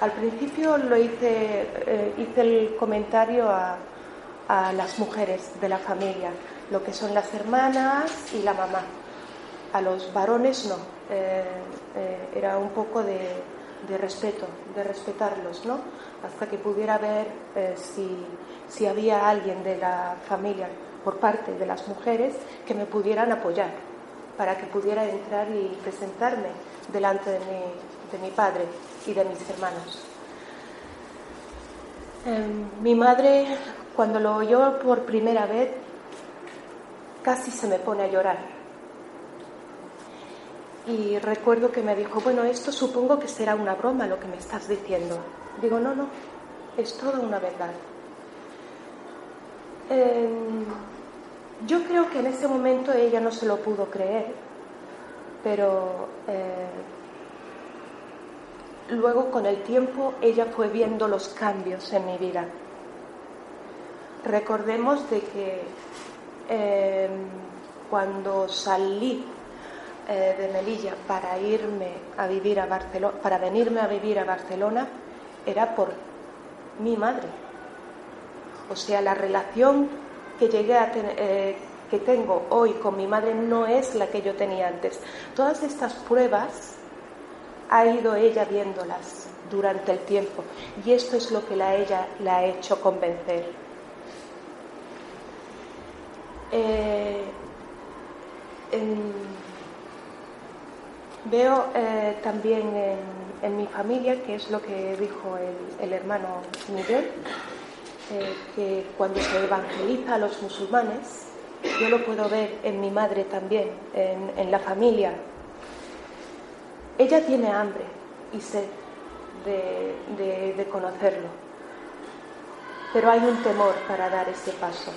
S4: Al principio lo hice, eh, hice el comentario a, a las mujeres de la familia, lo que son las hermanas y la mamá. A los varones no, eh, eh, era un poco de, de respeto, de respetarlos, ¿no? Hasta que pudiera ver eh, si, si había alguien de la familia por parte de las mujeres que me pudieran apoyar para que pudiera entrar y presentarme delante de mi, de mi padre y de mis hermanos. Em, mi madre, cuando lo oyó por primera vez, casi se me pone a llorar. Y recuerdo que me dijo, bueno, esto supongo que será una broma lo que me estás diciendo. Digo, no, no, es toda una verdad. Em, yo creo que en ese momento ella no se lo pudo creer, pero eh, luego con el tiempo ella fue viendo los cambios en mi vida. Recordemos de que eh, cuando salí eh, de Melilla para irme a vivir a Barcelona, para venirme a vivir a Barcelona, era por mi madre. O sea, la relación que llegué a tener, eh, que tengo hoy con mi madre no es la que yo tenía antes. Todas estas pruebas ha ido ella viéndolas durante el tiempo y esto es lo que la ella la ha hecho convencer. Eh, veo eh, también en, mi familia, que es lo que dijo el, hermano Miguel, eh, que cuando se evangeliza a los musulmanes, yo lo puedo ver en mi madre también, en, la familia. Ella tiene hambre y sed de, de- de conocerlo, pero hay un temor para dar ese paso.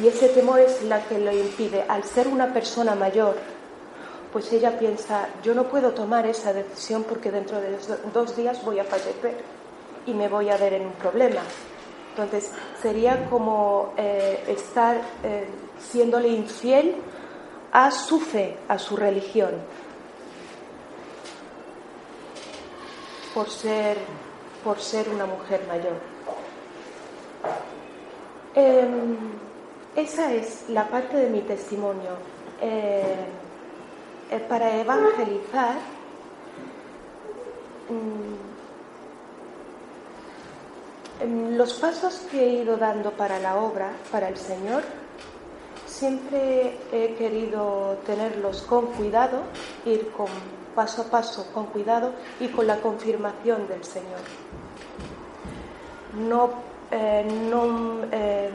S4: Y ese temor es la que lo impide. Al ser una persona mayor, pues ella piensa, yo no puedo tomar esa decisión porque dentro de dos- días voy a fallecer y me voy a ver en un problema. Entonces, sería como eh, estar eh, siéndole infiel a su fe, a su religión, por ser, por ser una mujer mayor. Em, esa es la parte de mi testimonio. Eh, eh, para evangelizar, mm, los pasos que he ido dando para la obra, para el Señor, siempre he querido tenerlos con cuidado, ir con paso a paso con cuidado y con la confirmación del Señor. No, eh, no, eh,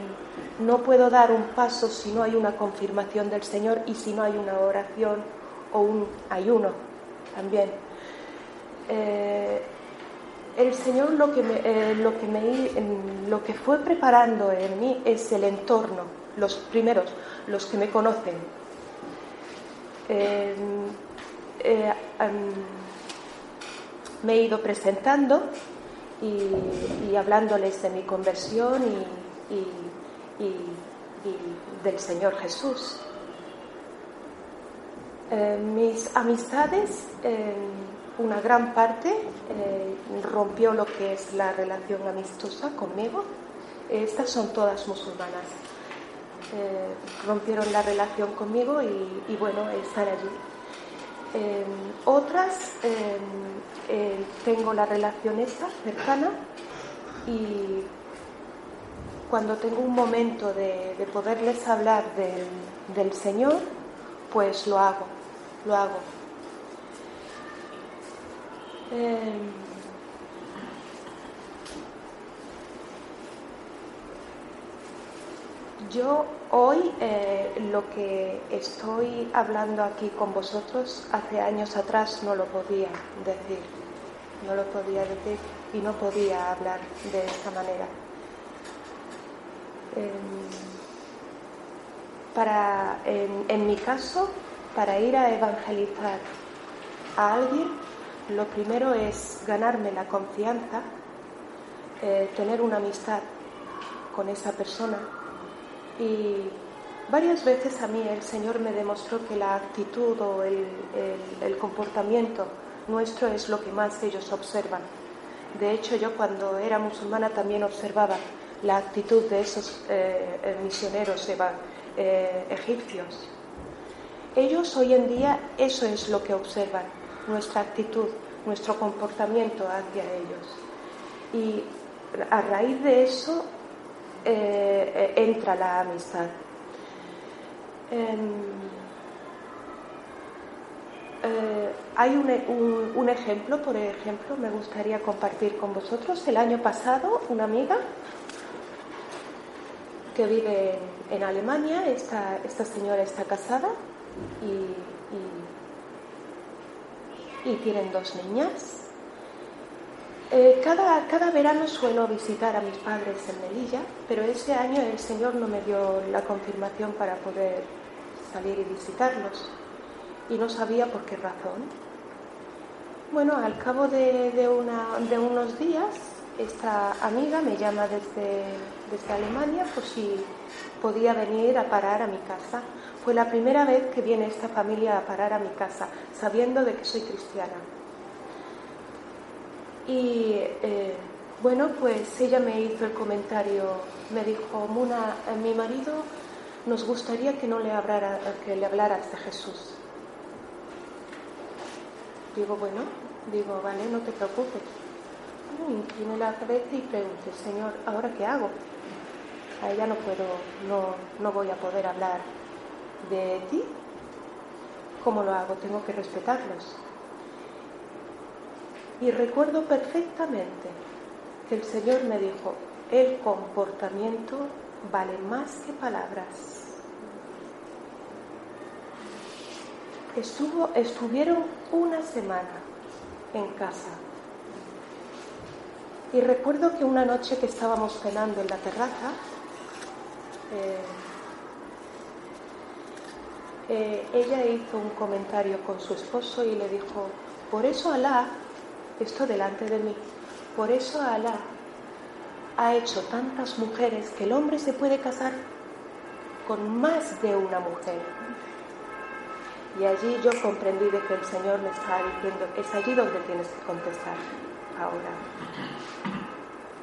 S4: no puedo dar un paso si no hay una confirmación del Señor y si no hay una oración o un ayuno también. Eh, el Señor lo que, me, eh, lo, que me- em, lo que fue preparando en mí es el entorno, los primeros, los que me conocen. Eh, eh, me he ido presentando y, hablándoles de mi conversión y del Señor Jesús. Eh, mis amistades, eh, una gran parte eh, rompió lo que es la relación amistosa conmigo. Estas son todas musulmanas. Rompieron la relación conmigo y, bueno, están allí. Otras tengo la relación esta cercana y cuando tengo un momento de, de poderles hablar del Señor, pues lo hago, lo hago. Eh, yo hoy eh, lo que estoy hablando aquí con vosotros hace años atrás no lo podía decir, no lo podía decir y no podía hablar de esta manera. Eh, para, en mi caso, para ir a evangelizar a alguien, lo primero es ganarme la confianza, eh, tener una amistad con esa persona. Y varias veces a mí el Señor me demostró que la actitud o el, comportamiento nuestro es lo que más ellos observan. De hecho, yo cuando era musulmana también observaba la actitud de esos eh, misioneros eh, egipcios. Ellos hoy en día eso es lo que observan, nuestra actitud, nuestro comportamiento hacia ellos. Y a raíz de eso eh, entra la amistad. Em, eh, hay un, ejemplo, por ejemplo, me gustaría compartir con vosotros. El año pasado, una amiga que vive en, en Alemania, esta, esta señora está casada y, tienen dos niñas. Eh, cada, cada verano suelo visitar a mis padres en Melilla, pero ese año el Señor no me dio la confirmación para poder salir y visitarlos y no sabía por qué razón. Bueno, al cabo de, de unos días, esta amiga me llama desde, desde Alemania por si podía venir a parar a mi casa. Fue la primera vez que viene esta familia a parar a mi casa, sabiendo de que soy cristiana. Y eh, bueno, pues ella me hizo el comentario, me dijo, Muna, a mi marido nos gustaría que no le hablara, que le hablaras de Jesús. Digo, bueno, digo, vale, no te preocupes. Bueno, incliné la cabeza y pregunté, Señor, ¿ahora qué hago? A ella no puedo, no, no voy a poder hablar de ti. ¿Cómo lo hago? Tengo que respetarlos. Y recuerdo perfectamente que el Señor me dijo, el comportamiento vale más que palabras. Estuvo, estuvieron una semana en casa. Y recuerdo que una noche que estábamos cenando en la terraza, eh, eh, ella hizo un comentario con su esposo y le dijo, por eso Alá, esto delante de mí, por eso Alá ha hecho tantas mujeres que el hombre se puede casar con más de una mujer. Y allí yo comprendí de que el Señor me estaba diciendo, es allí donde tienes que contestar ahora.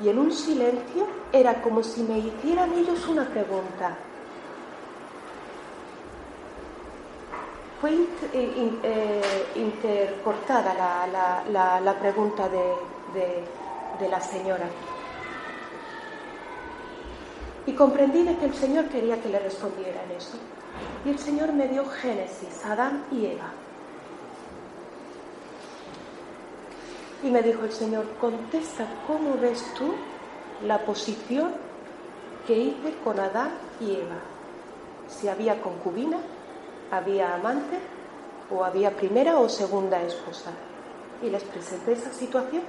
S4: Y en un silencio era como si me hicieran ellos una pregunta. Fue eh, eh, intercortada la, pregunta de la señora. Y comprendí de que el Señor quería que le respondiera en eso. Y el Señor me dio Génesis, Adán y Eva. Y me dijo el Señor, contesta cómo ves tú la posición que hice con Adán y Eva. Si había concubina, había amante o había primera o segunda esposa. Y les presenté esa situación.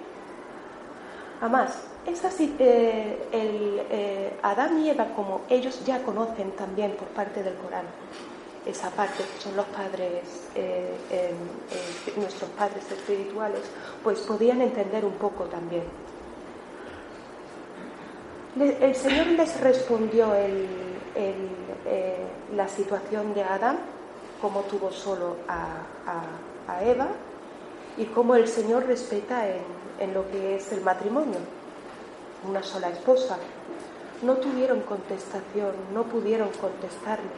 S4: Además, esa, eh, el, eh, Adán y Eva, como ellos ya conocen también por parte del Corán, esa parte que son los padres, eh, eh, nuestros padres espirituales, pues podían entender un poco también. El Señor les respondió la situación de Adán, cómo tuvo solo a, Eva, y cómo el Señor respeta en, lo que es el matrimonio, una sola esposa. No tuvieron contestación, no pudieron contestarme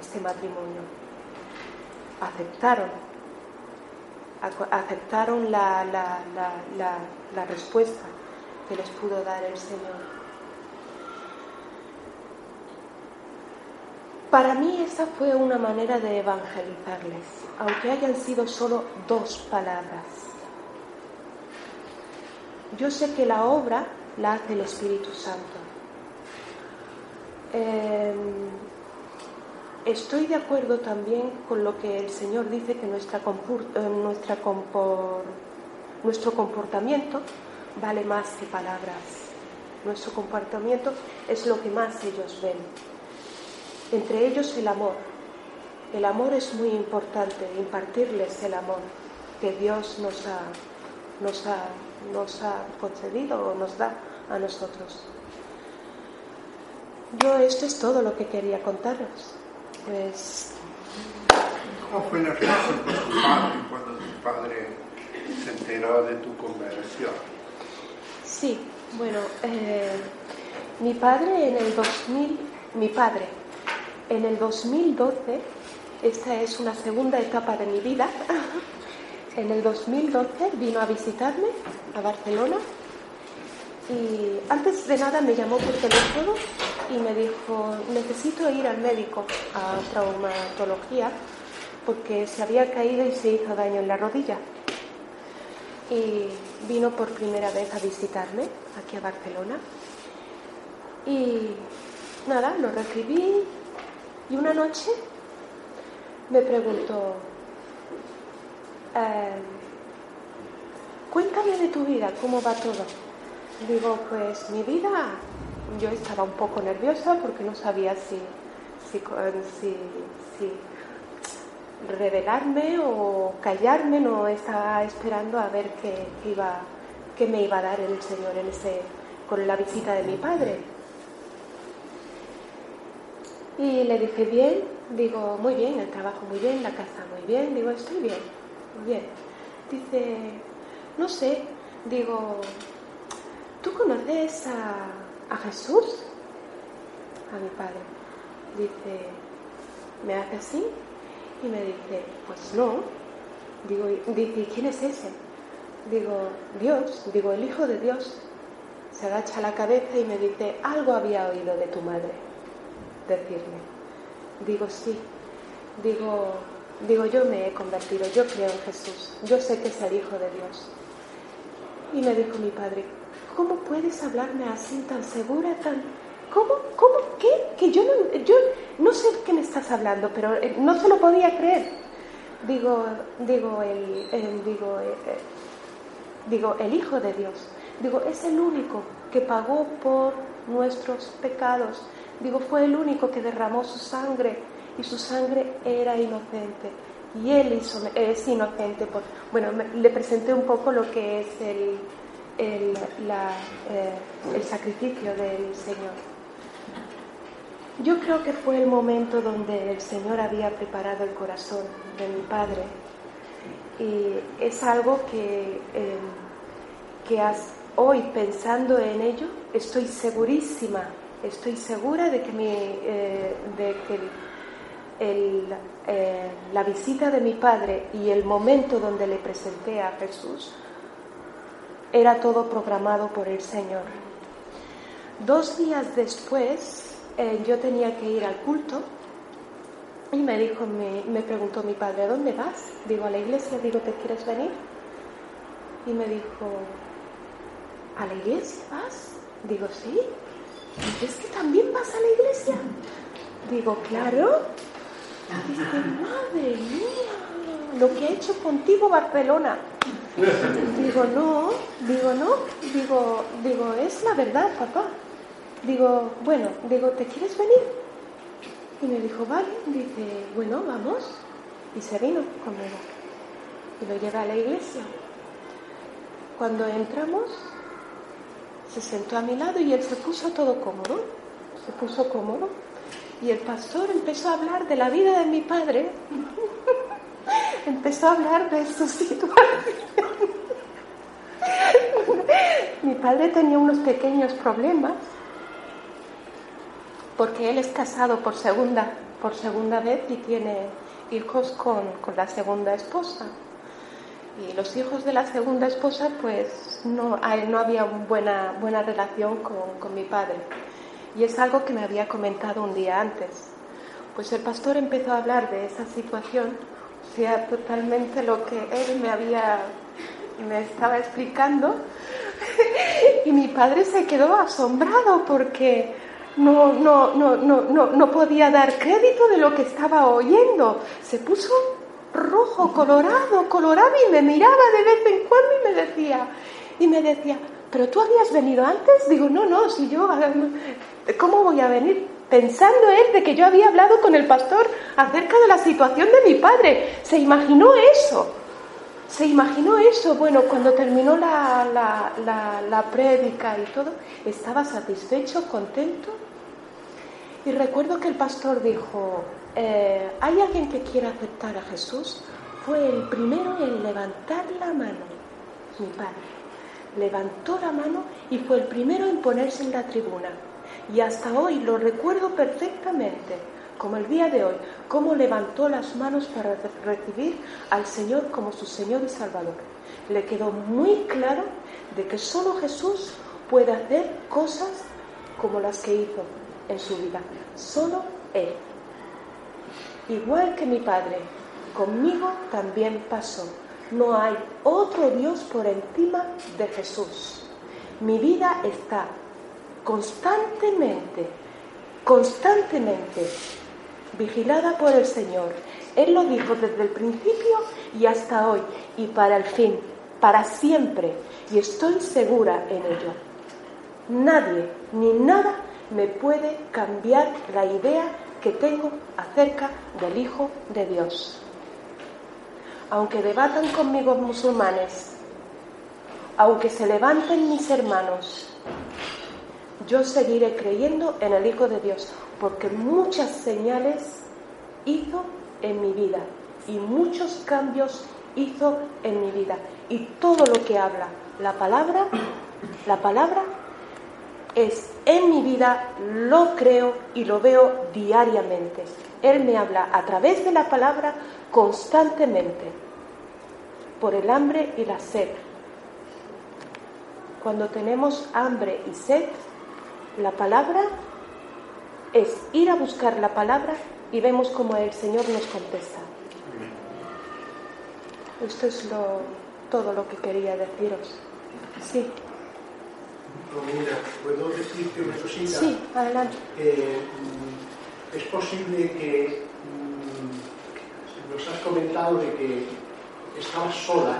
S4: este matrimonio. Aceptaron, aceptaron la respuesta que les pudo dar el Señor. Para mí esa fue una manera de evangelizarles, aunque hayan sido solo dos palabras. Yo sé que la obra la hace el Espíritu Santo. Eh, estoy de acuerdo también con lo que el Señor dice que eh, nuestra compor- nuestro comportamiento vale más que palabras. Nuestro comportamiento es lo que más ellos ven. Entre ellos el amor. El amor es muy importante, impartirles el amor que Dios nos ha, nos ha, nos ha concedido o nos da a nosotros. Yo esto es todo lo que quería contaros. Pues
S2: ¿Cómo fue la relación con tu padre cuando tu padre se enteró de tu conversión?
S4: sí, bueno, eh, mi padre en el 2000, mi padre en el 2012, esta es una segunda etapa de mi vida, [LAUGHS] en el 2012 vino a visitarme a Barcelona y antes de nada me llamó por teléfono y me dijo, necesito ir al médico a traumatología porque se había caído y se hizo daño en la rodilla. Y vino por primera vez a visitarme aquí a Barcelona. Y nada, lo recibí y una noche me preguntó, "Eh, cuéntame de tu vida, ¿cómo va todo? Digo, pues mi vida, yo estaba un poco nerviosa porque no sabía si, si, si, si revelarme o callarme, no estaba esperando a ver qué, qué iba, qué me iba a dar el Señor en ese, con la visita de mi padre. Y le dije, bien, digo, muy bien, el trabajo muy bien, la casa muy bien, digo, estoy bien, muy bien. Dice, no sé, digo, ¿tú conoces a, a Jesús? A mi padre. Dice, me hace así y me dice, pues no. Digo, dice, "¿Y quién es ese? Digo, Dios, digo, el Hijo de Dios. Se agacha la cabeza y me dice, algo había oído de tu madre decirme. Digo, sí. Digo, digo, yo me he convertido, yo creo en Jesús, yo sé que es el Hijo de Dios. Y me dijo mi padre, ¿cómo puedes hablarme así tan segura, tan... ¿Cómo? ¿Cómo? ¿Qué? Que yo no, yo no sé qué me estás hablando, pero eh, no se lo podía creer. Digo, digo, el, digo, eh, eh, digo, el Hijo de Dios. Digo, es el único que pagó por nuestros pecados. Digo, fue el único que derramó su sangre y su sangre era inocente. Y él hizo- es inocente. Por, bueno, me- le presenté un poco lo que es el, el, eh, el sacrificio del Señor. Yo creo que fue el momento donde el Señor había preparado el corazón de mi padre. Y es algo que, eh, que hoy pensando en ello, estoy segurísima, estoy segura de que, mi, eh, de que eh, la visita de mi padre y el momento donde le presenté a Jesús era todo programado por el Señor. Dos días después eh, yo tenía que ir al culto y me dijo, me preguntó mi padre, ¿a dónde vas? Digo, a la iglesia, digo, ¿te quieres venir? Y me dijo, ¿a la iglesia vas? Digo, sí. ¿Es que también vas a la iglesia? Digo, claro. Dice, madre mía, lo que he hecho contigo, Barcelona. Digo, no, digo, no, digo, digo, es la verdad, papá. Digo, bueno, digo, ¿te quieres venir? Y me dijo, vale, dice, bueno, vamos. Y se vino conmigo. Y lo llevé a la iglesia. Cuando entramos, se sentó a mi lado y él se puso todo cómodo. Se puso cómodo. Y el pastor empezó a hablar de la vida de mi padre. [LAUGHS] empezó a hablar de su situación. [LAUGHS] mi padre tenía unos pequeños problemas porque él es casado por segunda, por segunda vez y tiene hijos con, con la segunda esposa. Y los hijos de la segunda esposa, pues no, no había buena, buena relación con, con mi padre. Y es algo que me había comentado un día antes. Pues el pastor empezó a hablar de esa situación, o sea, totalmente lo que él me había, me estaba explicando. [LAUGHS] y mi padre se quedó asombrado porque no, no, no, no, no, no podía dar crédito de lo que estaba oyendo. Se puso rojo, colorado, colorado y me miraba de vez en cuando y me decía, y me decía, ¿pero tú habías venido antes? Digo, no, no, si yo, [LAUGHS] ¿cómo voy a venir? pensando él de que yo había hablado con el pastor acerca de la situación de mi padre. Se imaginó eso. Se imaginó eso. Bueno, cuando terminó la, la, la, la y todo, estaba satisfecho, contento. Y recuerdo que el pastor dijo, eh, ¿hay alguien que quiera aceptar a Jesús? Fue el primero en levantar la mano, mi padre. Levantó la mano y fue el primero en ponerse en la tribuna. Y hasta hoy lo recuerdo perfectamente, como el día de hoy, cómo levantó las manos para re- recibir al Señor como su Señor y Salvador. Le quedó muy claro de que solo Jesús puede hacer cosas como las que hizo en su vida. Solo Él. Igual que mi Padre, conmigo también pasó. No hay otro Dios por encima de Jesús. Mi vida está constantemente, constantemente vigilada por el Señor. Él lo dijo desde el principio y hasta hoy y para el fin, para siempre. Y estoy segura en ello. Nadie ni nada me puede cambiar la idea que tengo acerca del Hijo de Dios. Aunque debatan conmigo musulmanes, aunque se levanten mis hermanos, yo seguiré creyendo en el Hijo de Dios, porque muchas señales hizo en mi vida y muchos cambios hizo en mi vida. Y todo lo que habla la palabra, la palabra es en mi vida, lo creo y lo veo diariamente. Él me habla a través de la palabra constantemente, por el hambre y la sed. Cuando tenemos hambre y sed, la palabra es ir a buscar la palabra y vemos como el Señor nos contesta. Esto es lo, todo lo que quería deciros. Sí,
S5: Romina, ¿puedo decirte una cosita?
S4: sí, adelante.
S5: Eh, mm, es posible que mm, nos has comentado de que estabas sola,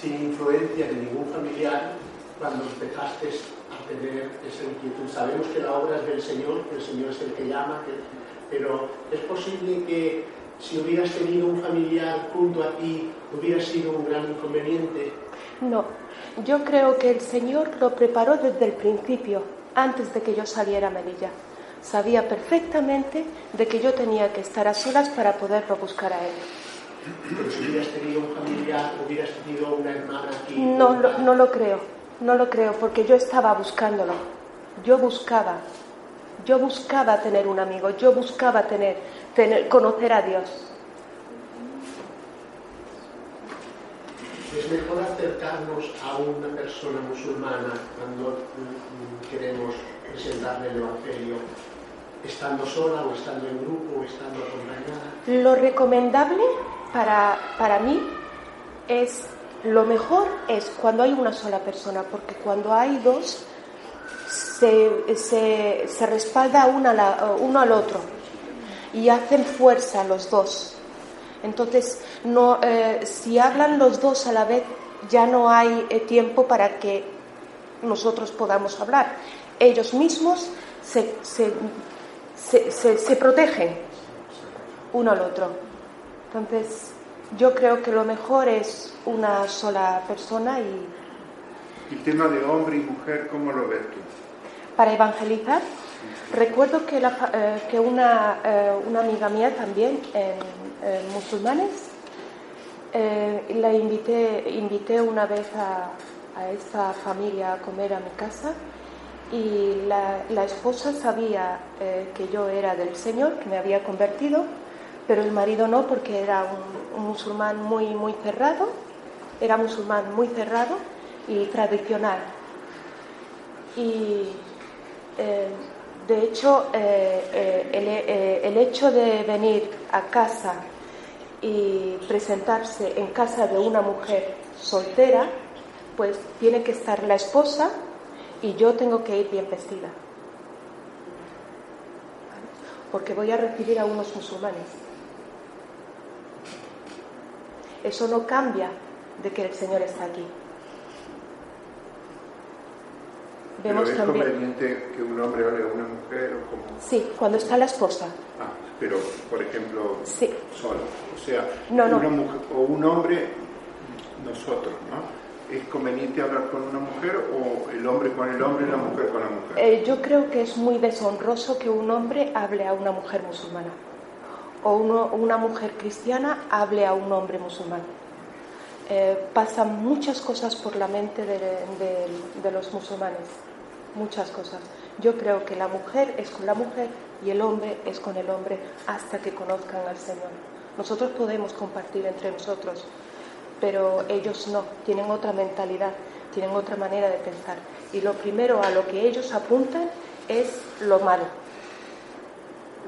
S5: sin influencia de ningún familiar, cuando empezaste a tener esa inquietud. Sabemos que la obra es del Señor, que el Señor es el que llama, que- pero es posible que si hubieras tenido un familiar junto a ti, hubiera sido un gran inconveniente.
S4: No, yo creo que el Señor lo preparó desde el principio, antes de que yo saliera a Melilla. Sabía perfectamente de que yo tenía que estar a solas para poderlo buscar a Él.
S5: Pero si hubieras tenido un familiar, hubieras tenido una hermana aquí.
S4: No, lo- no lo creo, no lo creo, porque yo estaba buscándolo. Yo buscaba, yo buscaba tener un amigo, yo buscaba tener, tener conocer a Dios.
S5: Es mejor acercarnos a una persona musulmana cuando mm, queremos presentarle el Evangelio, estando sola o estando en grupo o estando acompañada.
S4: Lo recomendable para, para mí es, lo mejor es cuando hay una sola persona, porque cuando hay dos se, se, se respalda uno al otro y hacen fuerza los dos. Entonces, no, eh, si hablan los dos a la vez, ya no hay eh, tiempo para que nosotros podamos hablar. Ellos mismos se, se, se, se- protegen uno al otro. Entonces, yo creo que lo mejor es una sola persona y
S2: El tema de hombre y mujer, ¿cómo lo ves tú?
S4: para evangelizar. Recuerdo que, la eh, que una, eh, una amiga mía también, en, en musulmanes, eh, la invité, invité una vez a, a esta familia a comer a mi casa y la, la esposa sabía eh, que yo era del Señor, que me había convertido, pero el marido no porque era un, musulmán muy, muy cerrado, era musulmán muy cerrado y tradicional. Y eh, de hecho, eh, eh, el, eh, el hecho de venir a casa y presentarse en casa de una mujer soltera, pues tiene que estar la esposa y yo tengo que ir bien vestida. Porque voy a recibir a unos musulmanes. Eso no cambia de que el Señor está aquí.
S2: Pero es
S4: también.
S2: conveniente que un hombre hable a una mujer o como...
S4: Sí, cuando está la esposa.
S2: Ah, pero, por ejemplo,
S4: Sí.
S2: solo. O sea,
S4: No, no.
S2: una mujer o un hombre, nosotros, ¿no? ¿Es conveniente hablar con una mujer o el hombre con el hombre y la mujer con la mujer?
S4: Eh, yo creo que es muy deshonroso que un hombre hable a una mujer musulmana o uno- una mujer cristiana hable a un hombre musulmán. Eh, pasan muchas cosas por la mente de, de- de los musulmanes, muchas cosas. Yo creo que la mujer es con la mujer y el hombre es con el hombre hasta que conozcan al Señor. Nosotros podemos compartir entre nosotros, pero ellos no, tienen otra mentalidad, tienen otra manera de pensar. Y lo primero a lo que ellos apuntan es lo malo,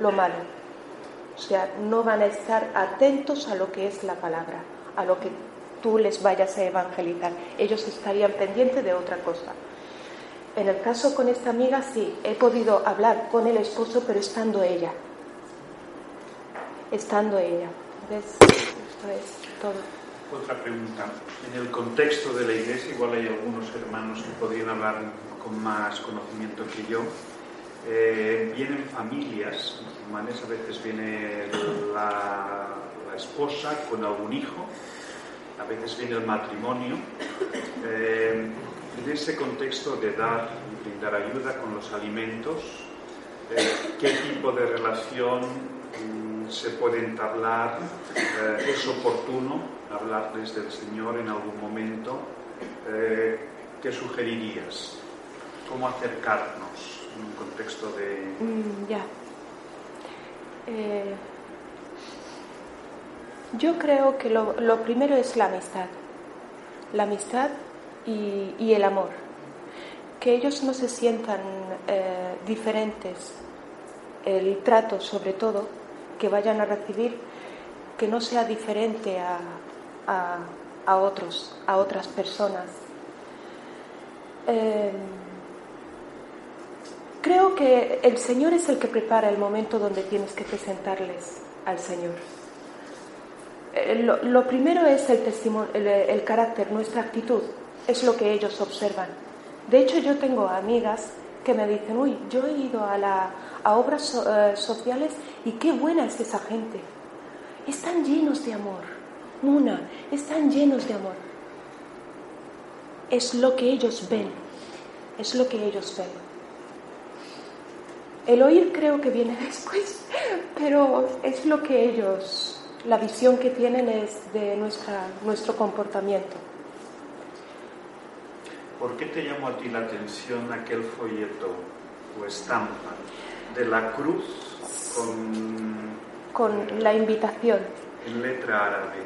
S4: lo malo. O sea, no van a estar atentos a lo que es la palabra, a lo que tú les vayas a evangelizar. Ellos estarían pendientes de otra cosa. En el caso con esta amiga, sí, he podido hablar con el esposo, pero estando ella. Estando ella. ¿Ves? Esto es todo.
S1: Otra pregunta. En el contexto de la iglesia, igual hay algunos hermanos que podrían hablar con más conocimiento que yo. Eh, vienen familias musulmanes, a veces viene la, esposa con algún hijo, a veces viene el matrimonio. Eh, en ese contexto de dar y brindar ayuda con los alimentos, eh, ¿qué tipo de relación mm, se puede entablar? Eh, ¿Es oportuno hablarles del Señor en algún momento? Eh, ¿Qué sugerirías? ¿Cómo acercarnos en un contexto de...
S4: Mm, ya. Eh, yo creo que lo, lo primero es la amistad. La amistad y, el amor. Que ellos no se sientan eh, diferentes. El trato, sobre todo, que vayan a recibir, que no sea diferente a, a, a otros, a otras personas. Eh, Creo que el Señor es el que prepara el momento donde tienes que presentarles al Señor. Eh, Lo, lo primero es el testimonio, el carácter, nuestra actitud, es lo que ellos observan. De hecho, yo tengo amigas que me dicen, uy, yo he ido a, la, obras eh, sociales y qué buena es esa gente. Están llenos de amor. Una, están llenos de amor. Es lo que ellos ven, es lo que ellos ven. El oír creo que viene [LAUGHS] después, pero es lo que ellos, la visión que tienen es de nuestro comportamiento.
S1: ¿Por qué te llamó a ti la atención aquel folleto o estampa de la cruz con,
S4: Con la invitación,
S1: en letra árabe,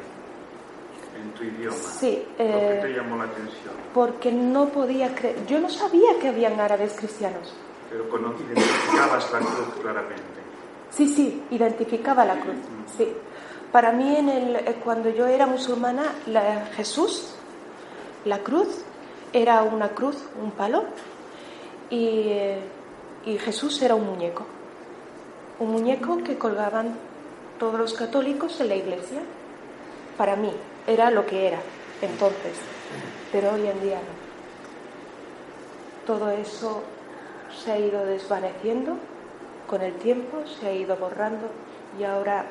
S1: en tu idioma?
S4: Sí,
S1: ¿Por
S4: eh,
S1: qué te llamó la atención?
S4: porque no podía creer, yo no sabía que habían árabes cristianos.
S1: Pero cono- identificabas la cruz claramente.
S4: Sí, sí, identificaba la cruz. Sí. Para mí, en el, eh, cuando yo era musulmana, la- Jesús, la cruz, era una cruz, un palo, y, Jesús era un muñeco. Un muñeco que colgaban todos los católicos en la iglesia. Para mí, era lo que era entonces, pero hoy en día no. Todo eso se ha ido desvaneciendo con el tiempo, se ha ido borrando y ahora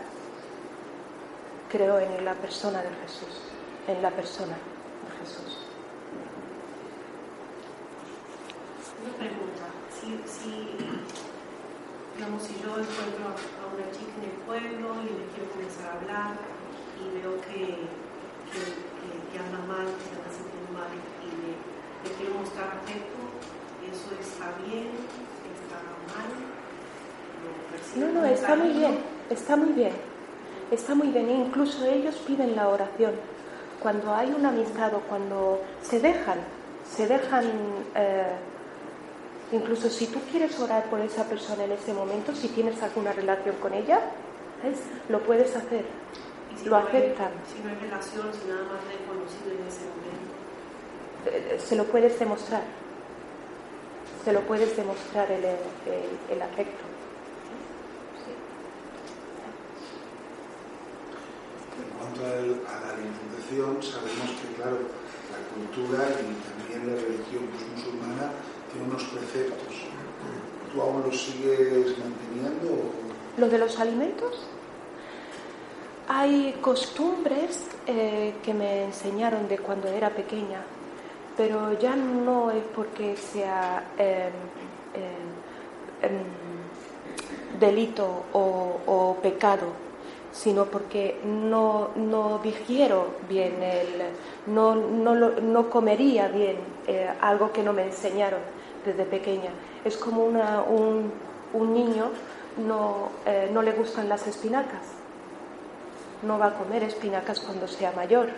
S4: creo en la persona de Jesús, en la persona de Jesús.
S6: Una pregunta, si, si, digamos, si yo encuentro a una chica en el pueblo y le quiero comenzar a hablar y veo que, que, que- que anda mal, que se está sintiendo mal y le, le quiero mostrar afecto, ¿eso está bien? ¿Está mal? ¿Lo percibo
S4: No, no, está muy bien, está muy bien, está muy bien. Incluso ellos piden la oración. Cuando hay una amistad o cuando se dejan, se dejan, eh, incluso si tú quieres orar por esa persona en ese momento, si tienes alguna relación con ella, ¿ves? lo puedes hacer.
S6: Si
S4: lo
S6: no hay-
S4: aceptan.
S6: Si no hay relación, si nada más le he conocido en ese momento.
S4: Eh, se lo puedes demostrar. Se lo puedes demostrar el, el- el afecto.
S7: A la alimentación, sabemos que, claro, la cultura y también la religión pues, musulmana unos preceptos. ¿Tú aún los sigues manteniendo? o-
S4: Lo de los alimentos. Hay costumbres eh, que me enseñaron de cuando era pequeña, pero ya no es porque sea eh, eh, em, delito o, o pecado, sino porque no, no digiero bien, el, no, no, no comería bien eh, algo que no me enseñaron desde pequeña. Es como una- un, un niño no, eh, no le gustan las espinacas, no va a comer espinacas cuando sea mayor.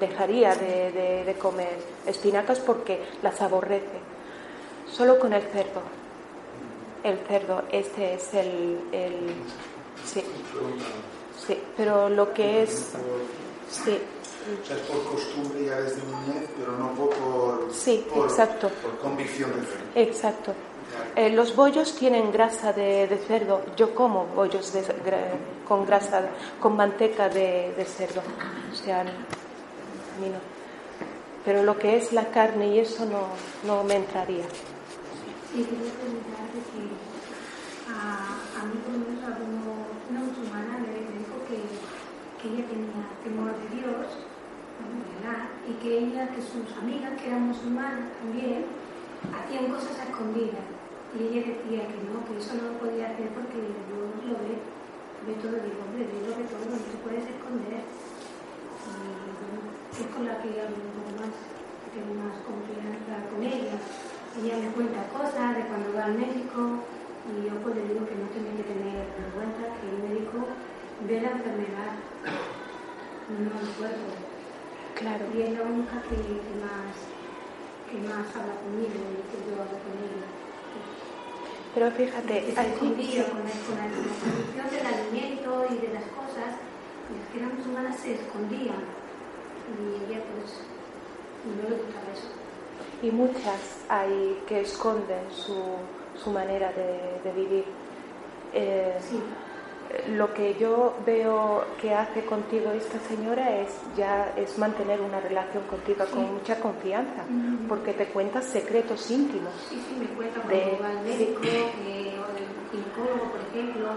S4: Dejaría de, de- de comer espinacas porque las aborrece. Solo con el cerdo. El cerdo, este es el... el- sí, sí, pero lo que es... Sí,
S7: O sea, es por costumbre ya desde niñez, pero no por, por,
S4: Sí,
S7: por-
S4: exacto.
S7: por convicción de fe.
S4: exacto. Eh, los bollos tienen grasa de, de cerdo. Yo como bollos de- gra- con grasa, con manteca de, de cerdo. O sea, a mí no. Pero lo que es la carne y eso no, no me entraría.
S8: Y quería preguntar de que a, a mí por lo menos alguno, una musulmana me, me dijo que, que ella tenía temor de Dios, y que ella, que sus amigas que eran musulmanas también, hacían cosas a escondidas. Y ella decía que no, que eso no lo podía hacer porque Dios lo ve, ve todo, digo, hombre, Dios lo ve todo, no te puedes esconder. Y es con la que hablo más, tengo más confianza con ella. Ella me cuenta cosas de cuando va al médico y yo pues le digo que no tiene que tener vergüenza, que el médico ve la enfermedad, no el cuerpo.
S4: Claro.
S8: Y es la única que, que más que más habla conmigo y que yo hablo con ella.
S4: Pero fíjate,
S8: se
S4: allí-
S8: escondía con la, con la, con la tradición del alimento y de las cosas, las que eran musulmanas se escondían. Y ella pues no le gustaba eso.
S4: y muchas hay que esconden su, su manera de, de vivir. Eh, Lo que yo veo que hace contigo esta señora es ya es mantener una relación contigo con mucha confianza, porque te cuentas secretos íntimos.
S8: Sí, sí, me cuenta
S4: De-
S8: cuando va al médico, que, o el ginecólogo, por ejemplo,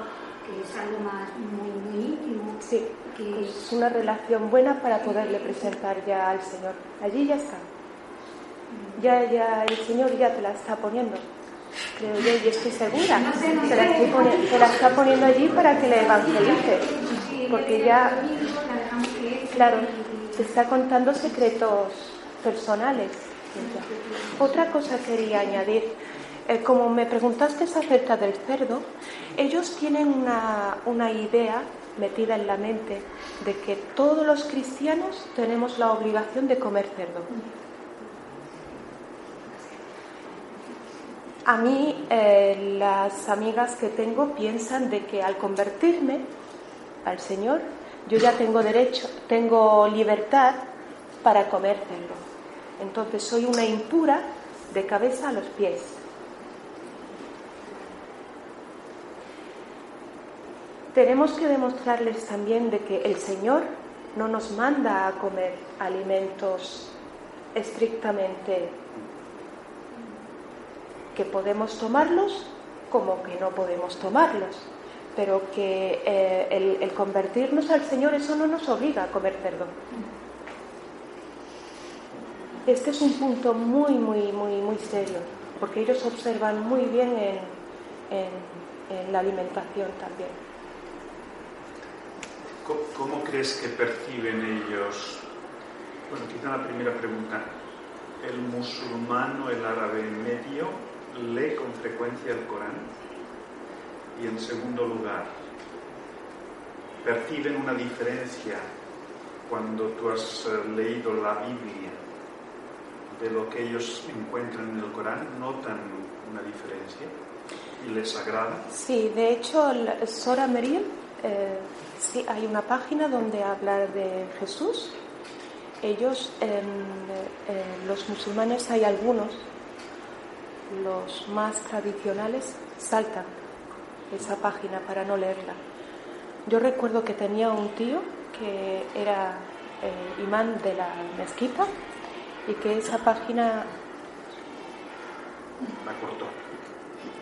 S8: que es algo más muy, muy íntimo.
S4: Sí,
S8: que
S4: es una relación buena para poderle presentar ya al Señor. Allí ya está. Ya, ya, el Señor ya te la está poniendo. Creo yo, y estoy segura. Te la, la está poniendo allí para que le evangelice. Porque ya,
S8: la
S4: claro, te está contando secretos personales. Otra cosa quería añadir. Eh, como me preguntaste acerca del cerdo, ellos tienen una, una idea metida en la mente de que todos los cristianos tenemos la obligación de comer cerdo. A mí eh, las amigas que tengo piensan de que al convertirme al Señor, yo ya tengo derecho, tengo libertad para comer cerdo. Entonces soy una impura de cabeza a los pies. Tenemos que demostrarles también de que el Señor no nos manda a comer alimentos estrictamente que podemos tomarlos como que no podemos tomarlos, pero que eh, el, convertirnos al Señor eso no nos obliga a comer cerdo. Este es un punto muy, muy, muy, muy serio, porque ellos observan muy bien en, en- en la alimentación también.
S1: ¿Cómo, cómo crees que perciben ellos? Bueno, quizá la primera pregunta. ¿El musulmán o el árabe medio lee con frecuencia el Corán? Y en segundo lugar, ¿perciben una diferencia cuando tú has eh, leído la Biblia de lo que ellos encuentran en el Corán? ¿Notan una diferencia? ¿Y les agrada?
S4: Sí, de hecho, Sora Meriem, eh, sí, hay una página donde habla de Jesús. Ellos, en, eh, los musulmanes, hay algunos, los más tradicionales, saltan esa página para no leerla. Yo recuerdo que tenía un tío que era eh, imán de la mezquita y que esa página
S1: la cortó.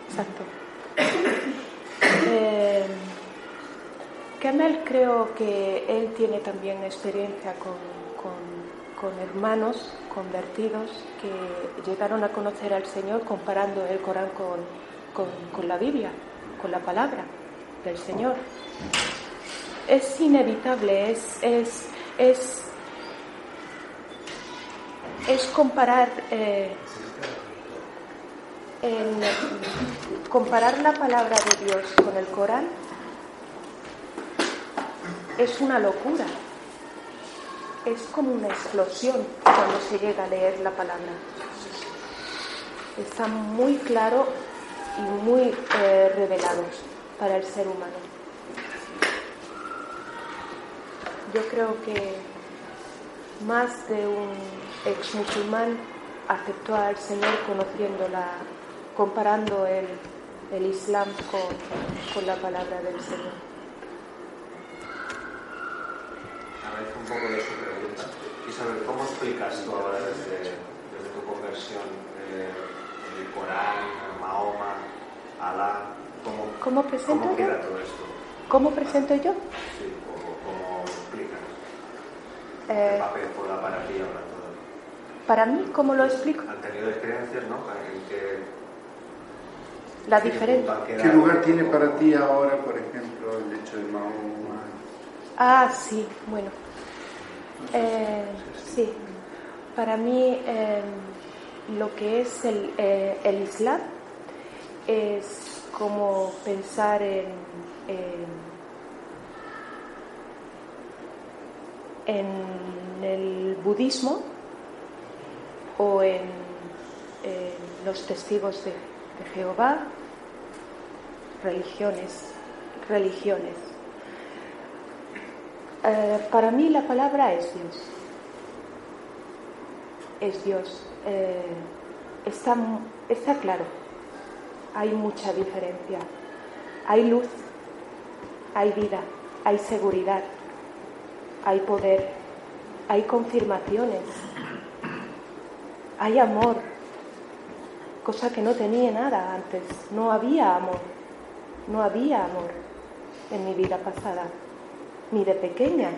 S4: Exacto. Eh, creo que él tiene también experiencia con, con- hermanos convertidos que llegaron a conocer al Señor comparando el Corán con, con- con la Biblia, con la palabra del Señor. Es inevitable, es, es, es, es comparar eh, en- comparar la palabra de Dios con el Corán es una locura. Es como una explosión cuando se llega a leer la palabra. Está muy claro y muy eh, revelados para el ser humano. Yo creo que más de un ex musulmán aceptó al Señor conociendo la, comparando el, el Islam con, con la palabra del Señor.
S9: A raíz un poco de su pregunta, Isabel, ¿cómo explicas tú ahora desde, desde tu conversión eh, el Corán, Mahoma, Alá? ¿Cómo,
S4: ¿Cómo presento
S9: ¿Cómo
S4: yo?
S9: queda todo esto?
S4: ¿Cómo presento yo?
S9: Sí, ¿cómo, cómo explicas?
S4: Eh,
S9: ¿Qué papel juega para ti ahora todo?
S4: para mí, ¿cómo lo explico?
S9: Han tenido experiencias, ¿no? En que
S4: La
S9: ¿qué
S4: diferencia.
S2: ¿Qué lugar tiene para ti ahora, por ejemplo, el hecho de Mahoma?
S4: Ah, sí, bueno. Eh, sí, para mí eh, lo que es el, eh, el Islam es como pensar en, en, el budismo o en, los testigos de Jehová, religiones, religiones. Eh, para mí la palabra es Dios. Es Dios. Eh, está, está claro. Hay mucha diferencia. Hay luz, hay vida, hay seguridad, hay poder, hay confirmaciones, hay amor, cosa que no tenía nada antes. No había amor, no había amor en mi vida pasada ni de pequeña.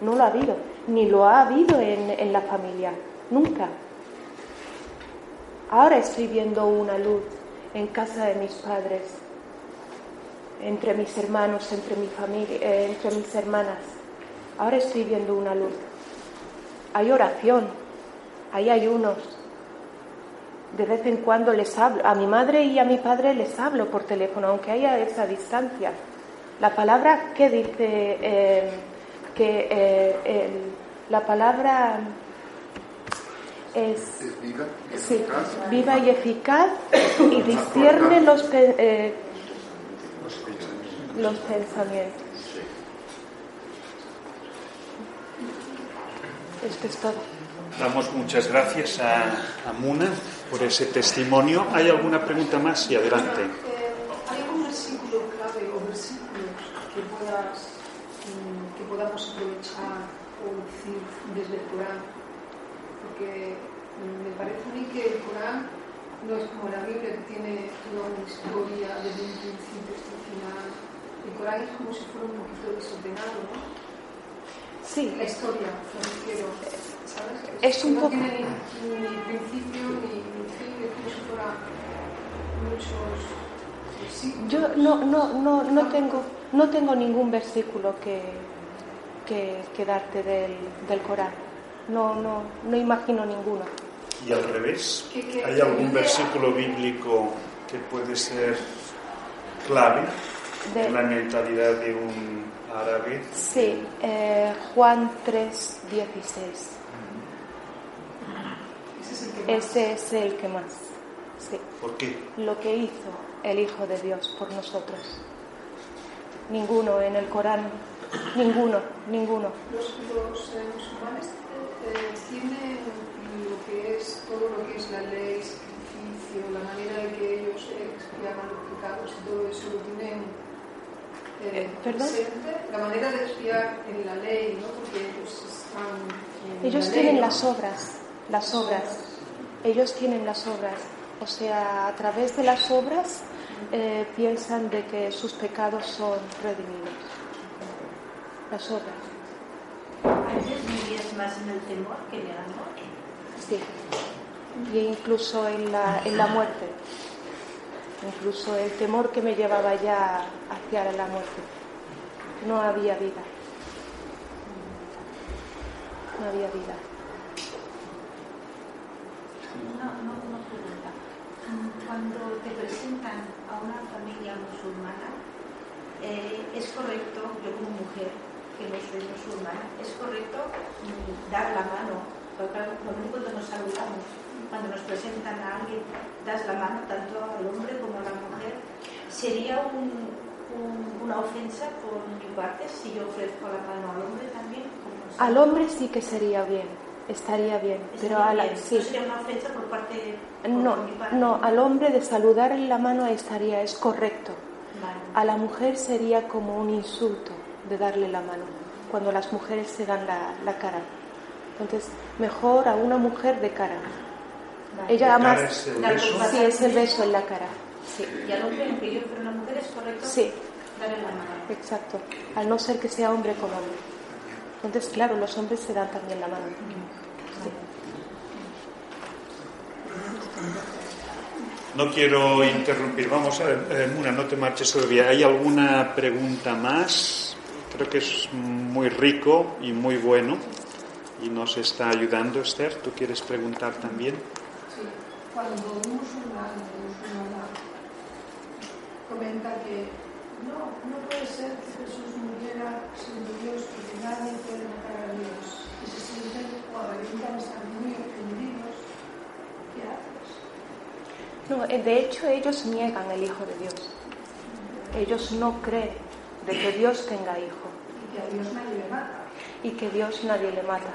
S4: No lo ha habido, ni lo ha habido en, en la familia, nunca. Ahora estoy viendo una luz en casa de mis padres, entre mis hermanos, entre mi familia, eh, entre mis hermanas. Ahora estoy viendo una luz. Hay oración, hay ayunos. De vez en cuando les hablo, a mi madre y a mi padre les hablo por teléfono, aunque haya esa distancia. La palabra que dice eh, que eh, el- la palabra es
S7: ¿Es viva? ¿Es
S4: sí, y eficaz y discierne los, pe- eh, los pensamientos. Esto es todo.
S1: Damos muchas gracias a, a Muna por ese testimonio. ¿Hay alguna pregunta más? Y adelante.
S10: Eh, ¿Hay algún versículo clave o versículos mm, que podamos aprovechar o decir desde el Corán? Porque mm, me parece a mí que el Corán no es como la Biblia que tiene toda una historia desde un principio hasta el final. El Corán es como si fuera un poquito desordenado, ¿no?
S4: Sí,
S10: La historia, me refiero, ¿sabes?
S4: Es un
S10: no
S4: poco-
S10: tiene ni, ni principio ni, ni fin, es como si fuera muchos.
S4: Yo no, no, no, no, tengo, no tengo ningún versículo que, que, que darte del, del Corán. No, no, no imagino ninguno.
S1: Y al revés,
S10: ¿Qué- qué-
S1: ¿hay algún versículo bíblico que puede ser clave
S4: De-
S1: en la mentalidad de un árabe?
S4: Sí, eh, Juan 3, 16.
S10: Ese es el que más.
S4: Ese es el que más. Sí.
S1: ¿Por qué?
S4: Lo que hizo el Hijo de Dios por nosotros. Ninguno en el Corán, ninguno, ninguno.
S10: Los, los eh, musulmanes eh, tienen lo que es todo lo que es la ley, sacrificio, la manera de que ellos eh, expiaban los pecados y todo eso lo tienen eh,
S4: Eh, ¿perdón?
S10: presente. La manera de expiar en la ley, ¿no? Porque ellos están en
S4: Ellos
S10: la
S4: tienen
S10: ley, ¿no?
S4: las obras, las obras. Ellos tienen las obras. O sea, a través de las obras eh, piensan de que sus pecados son redimidos. Las obras.
S6: Antes vivías más en el temor que en el amor.
S4: Sí. Y incluso en la, en la muerte. Incluso el temor que me llevaba ya hacia la muerte. No había vida. No había vida.
S6: Mm, Cuando te presentan a una familia musulmana, eh, ¿es correcto, yo como mujer, que no soy musulmana, ¿es correcto dar la mano? Porque lo cuando nos saludamos, cuando nos presentan a alguien, das la mano tanto al hombre como a la mujer. ¿Sería un- un- una ofensa por mi parte si yo ofrezco la mano al hombre también?
S4: Al hombre sí que sería bien, estaría bien, pero a la,
S6: Bien,
S4: sí.
S6: ¿No sería una ofensa por parte de por
S4: No,
S6: mi parte?
S4: no, al hombre de saludar en la mano estaría, es correcto.
S6: Vale.
S4: A la mujer sería como un insulto de darle la mano, cuando las mujeres se dan la, la cara. Entonces, mejor a una mujer de cara.
S6: Vale.
S4: Ella
S1: ¿De
S4: además...
S1: es el beso?
S4: Sí, es el beso en la cara. Sí,
S6: Y al hombre, aunque yo fuera una mujer, es correcto
S4: sí,
S6: darle la mano.
S4: exacto. Al no ser que sea hombre con hombre. Entonces, claro, los hombres se dan también la mano.
S1: No quiero interrumpir. Vamos a ver, eh, Muna, no te marches todavía. ¿Hay alguna pregunta más? Creo que es muy rico y muy bueno y nos está ayudando. Esther, ¿tú quieres preguntar también?
S10: Sí, cuando un musulmán comenta que no, no puede ser que Jesús muriera siendo Dios porque nadie puede matar a Dios y se sienten o revientan estar muy ofendidos, ¿qué haces?
S4: No, eh, de hecho ellos niegan el Hijo de Dios. Ellos no creen de que Dios tenga hijo
S10: Y que a Dios nadie le mata.
S4: y que Dios nadie le mata.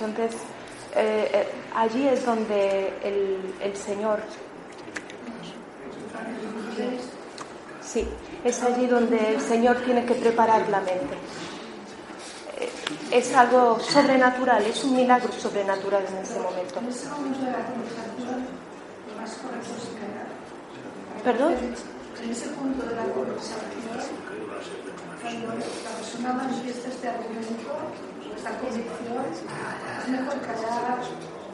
S4: Entonces, eh, eh, allí es donde el, el Señor, sí, es allí donde el Señor tiene que preparar la mente. Es algo sobrenatural, es un milagro sobrenatural en ese momento.
S10: Más correcto es callar.
S4: ¿Perdón?
S10: En ese punto de la conversación, cuando la persona manifiesta este argumento, esta convicción, es mejor callar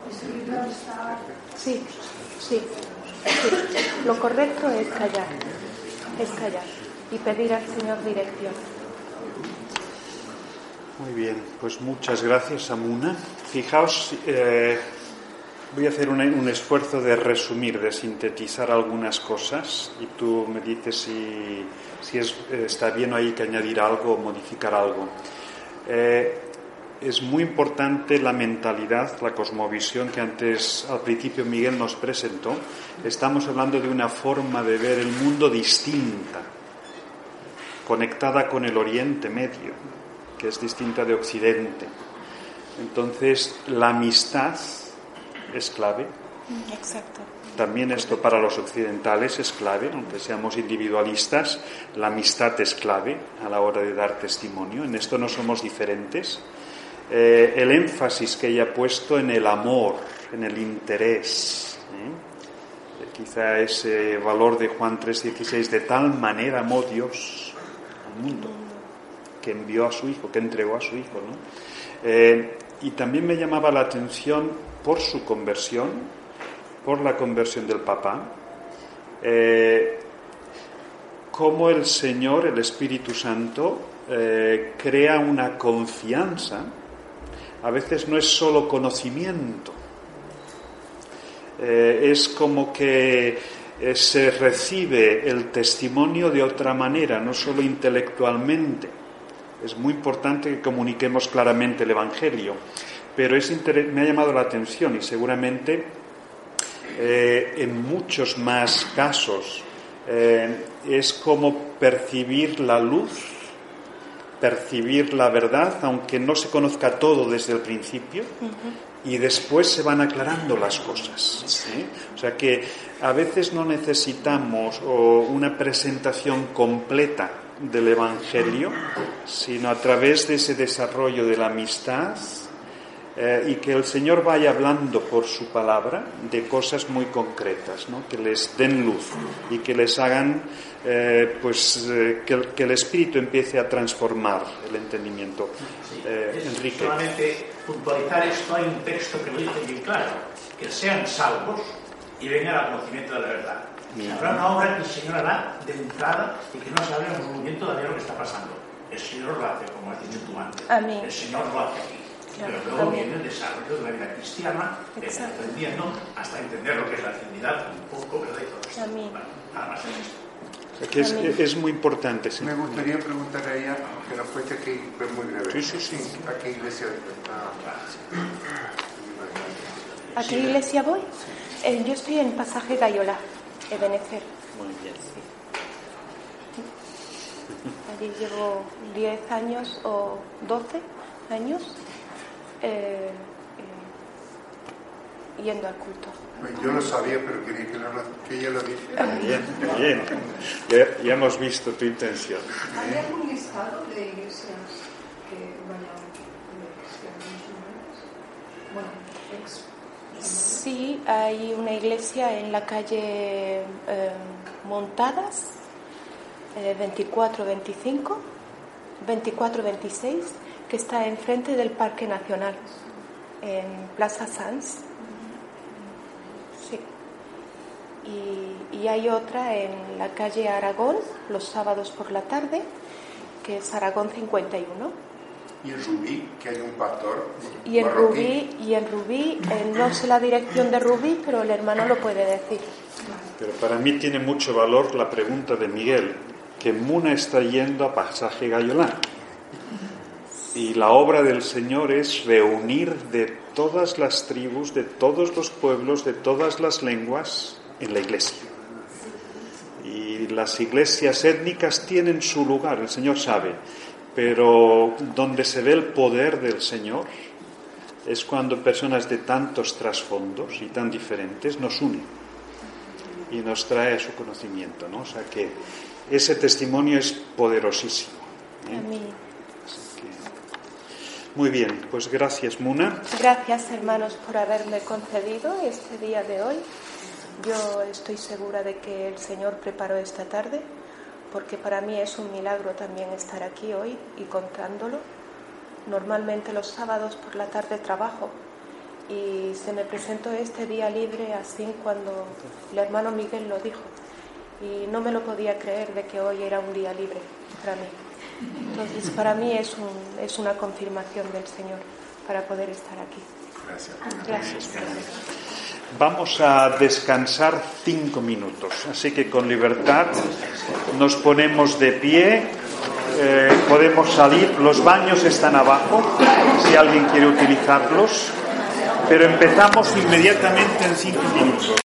S10: y seguir la amistad.
S4: Sí, sí, sí. Lo correcto es callar, es callar y pedir al Señor dirección.
S1: Muy bien, pues muchas gracias, Amuna. Fijaos, eh, voy a hacer un esfuerzo de resumir, de sintetizar algunas cosas y tú me dices si, si es- eh, está bien o hay que añadir algo o modificar algo. Eh, es muy importante la mentalidad, la cosmovisión que antes, al principio, Miguel nos presentó. Estamos hablando de una forma de ver el mundo distinta, conectada con el Oriente Medio, que es distinta de Occidente. Entonces, la amistad es clave.
S4: Exacto.
S1: También esto para los occidentales es clave, aunque seamos individualistas, la amistad es clave a la hora de dar testimonio. En esto no somos diferentes. Eh, el énfasis que ella ha puesto en el amor, en el interés. ¿eh? Eh, Quizá ese valor de Juan 3:16, de tal manera amó Dios al mundo, que envió a su Hijo, que entregó a su Hijo. ¿no? Eh, y también me llamaba la atención por su conversión, por la conversión del papá, eh, cómo el Señor, el Espíritu Santo, eh, crea una confianza. A veces no es solo conocimiento, eh, es como que eh, se recibe el testimonio de otra manera, no solo intelectualmente. Es muy importante que comuniquemos claramente el Evangelio, pero es me ha llamado la atención y seguramente eh, en muchos más casos eh, es como percibir la luz, percibir la verdad, aunque no se conozca todo desde el principio, y después se van aclarando las cosas. ¿eh? O sea que a veces no necesitamos o, una presentación completa del Evangelio, sino a través de ese desarrollo de la amistad, eh, y que el Señor vaya hablando por su palabra de cosas muy concretas, ¿no? que les den luz y que les hagan, eh, pues, eh, que, el- que el Espíritu empiece a transformar el entendimiento. Eh,
S11: Es
S1: Enrique.
S11: Solamente puntualizar esto, hay un texto que lo dice bien claro, que sean salvos y vengan al conocimiento de la verdad.
S1: Bien.
S11: Habrá una obra que el Señor hará de entrada y que no sabemos muy bien todavía lo que está pasando. El Señor lo hace, como has dicho tú antes.
S4: Amén.
S11: El Señor lo hace aquí.
S4: Claro,
S11: Pero luego viene el desarrollo de la vida cristiana, de aprendiendo hasta entender lo que es la Trinidad, un poco, ¿verdad? Y todo esto.
S4: Amén.
S11: Bueno, nada más en esto.
S1: Es, muy importante. sí.
S12: Me gustaría preguntar a ella, que nos cuente aquí, es muy breve.
S1: Sí, sí, sí.
S12: ¿A qué iglesia
S4: ¿A qué iglesia voy? Eh, yo estoy en Pasaje Gayola, Ebenezer.
S1: Muy bien.
S4: Allí llevo 10 años o 12 años eh, eh, yendo al culto.
S12: Yo lo sabía, pero quería que, lo- que ella lo dijera.
S1: Bien, bien. Ya, ya hemos visto tu intención.
S10: ¿Hay algún listado de iglesias que vayan de? Bueno, ex
S4: Sí, hay una iglesia en la calle eh, Montadas, eh, 24-25, 24-26, que está enfrente del Parque Nacional, en Plaza Sanz. Sí. Y, y hay otra en la calle Aragón, los sábados por la tarde, que es Aragón 51.
S12: Y en Rubí, que hay un pastor
S4: Y en
S12: marroquí.
S4: Rubí, y en Rubí eh, no sé la dirección de Rubí, pero el hermano lo puede decir.
S1: Pero para mí tiene mucho valor la pregunta de Miguel, que Muna está yendo a Pasaje Gayolán. Y la obra del Señor es reunir de todas las tribus, de todos los pueblos, de todas las lenguas en la iglesia. Y las iglesias étnicas tienen su lugar, el Señor sabe, pero donde se ve el poder del Señor es cuando personas de tantos trasfondos y tan diferentes nos unen y nos trae a su conocimiento, ¿no? O sea que ese testimonio es poderosísimo. ¿eh?
S4: Amén.
S1: Muy bien, pues gracias Muna.
S4: Gracias, hermanos, por haberme concedido este día de hoy. Yo estoy segura de que el Señor preparó esta tarde, porque para mí es un milagro también estar aquí hoy y contándolo. Normalmente los sábados por la tarde trabajo y se me presentó este día libre así cuando el hermano Miguel lo dijo. Y no me lo podía creer de que hoy era un día libre para mí. Entonces, para mí es, un, es una confirmación del Señor para poder estar aquí.
S12: Gracias.
S4: Gracias.
S1: Vamos a descansar cinco minutos, así que con libertad nos ponemos de pie, eh, podemos salir, los baños están abajo, si alguien quiere utilizarlos, pero empezamos inmediatamente en cinco minutos.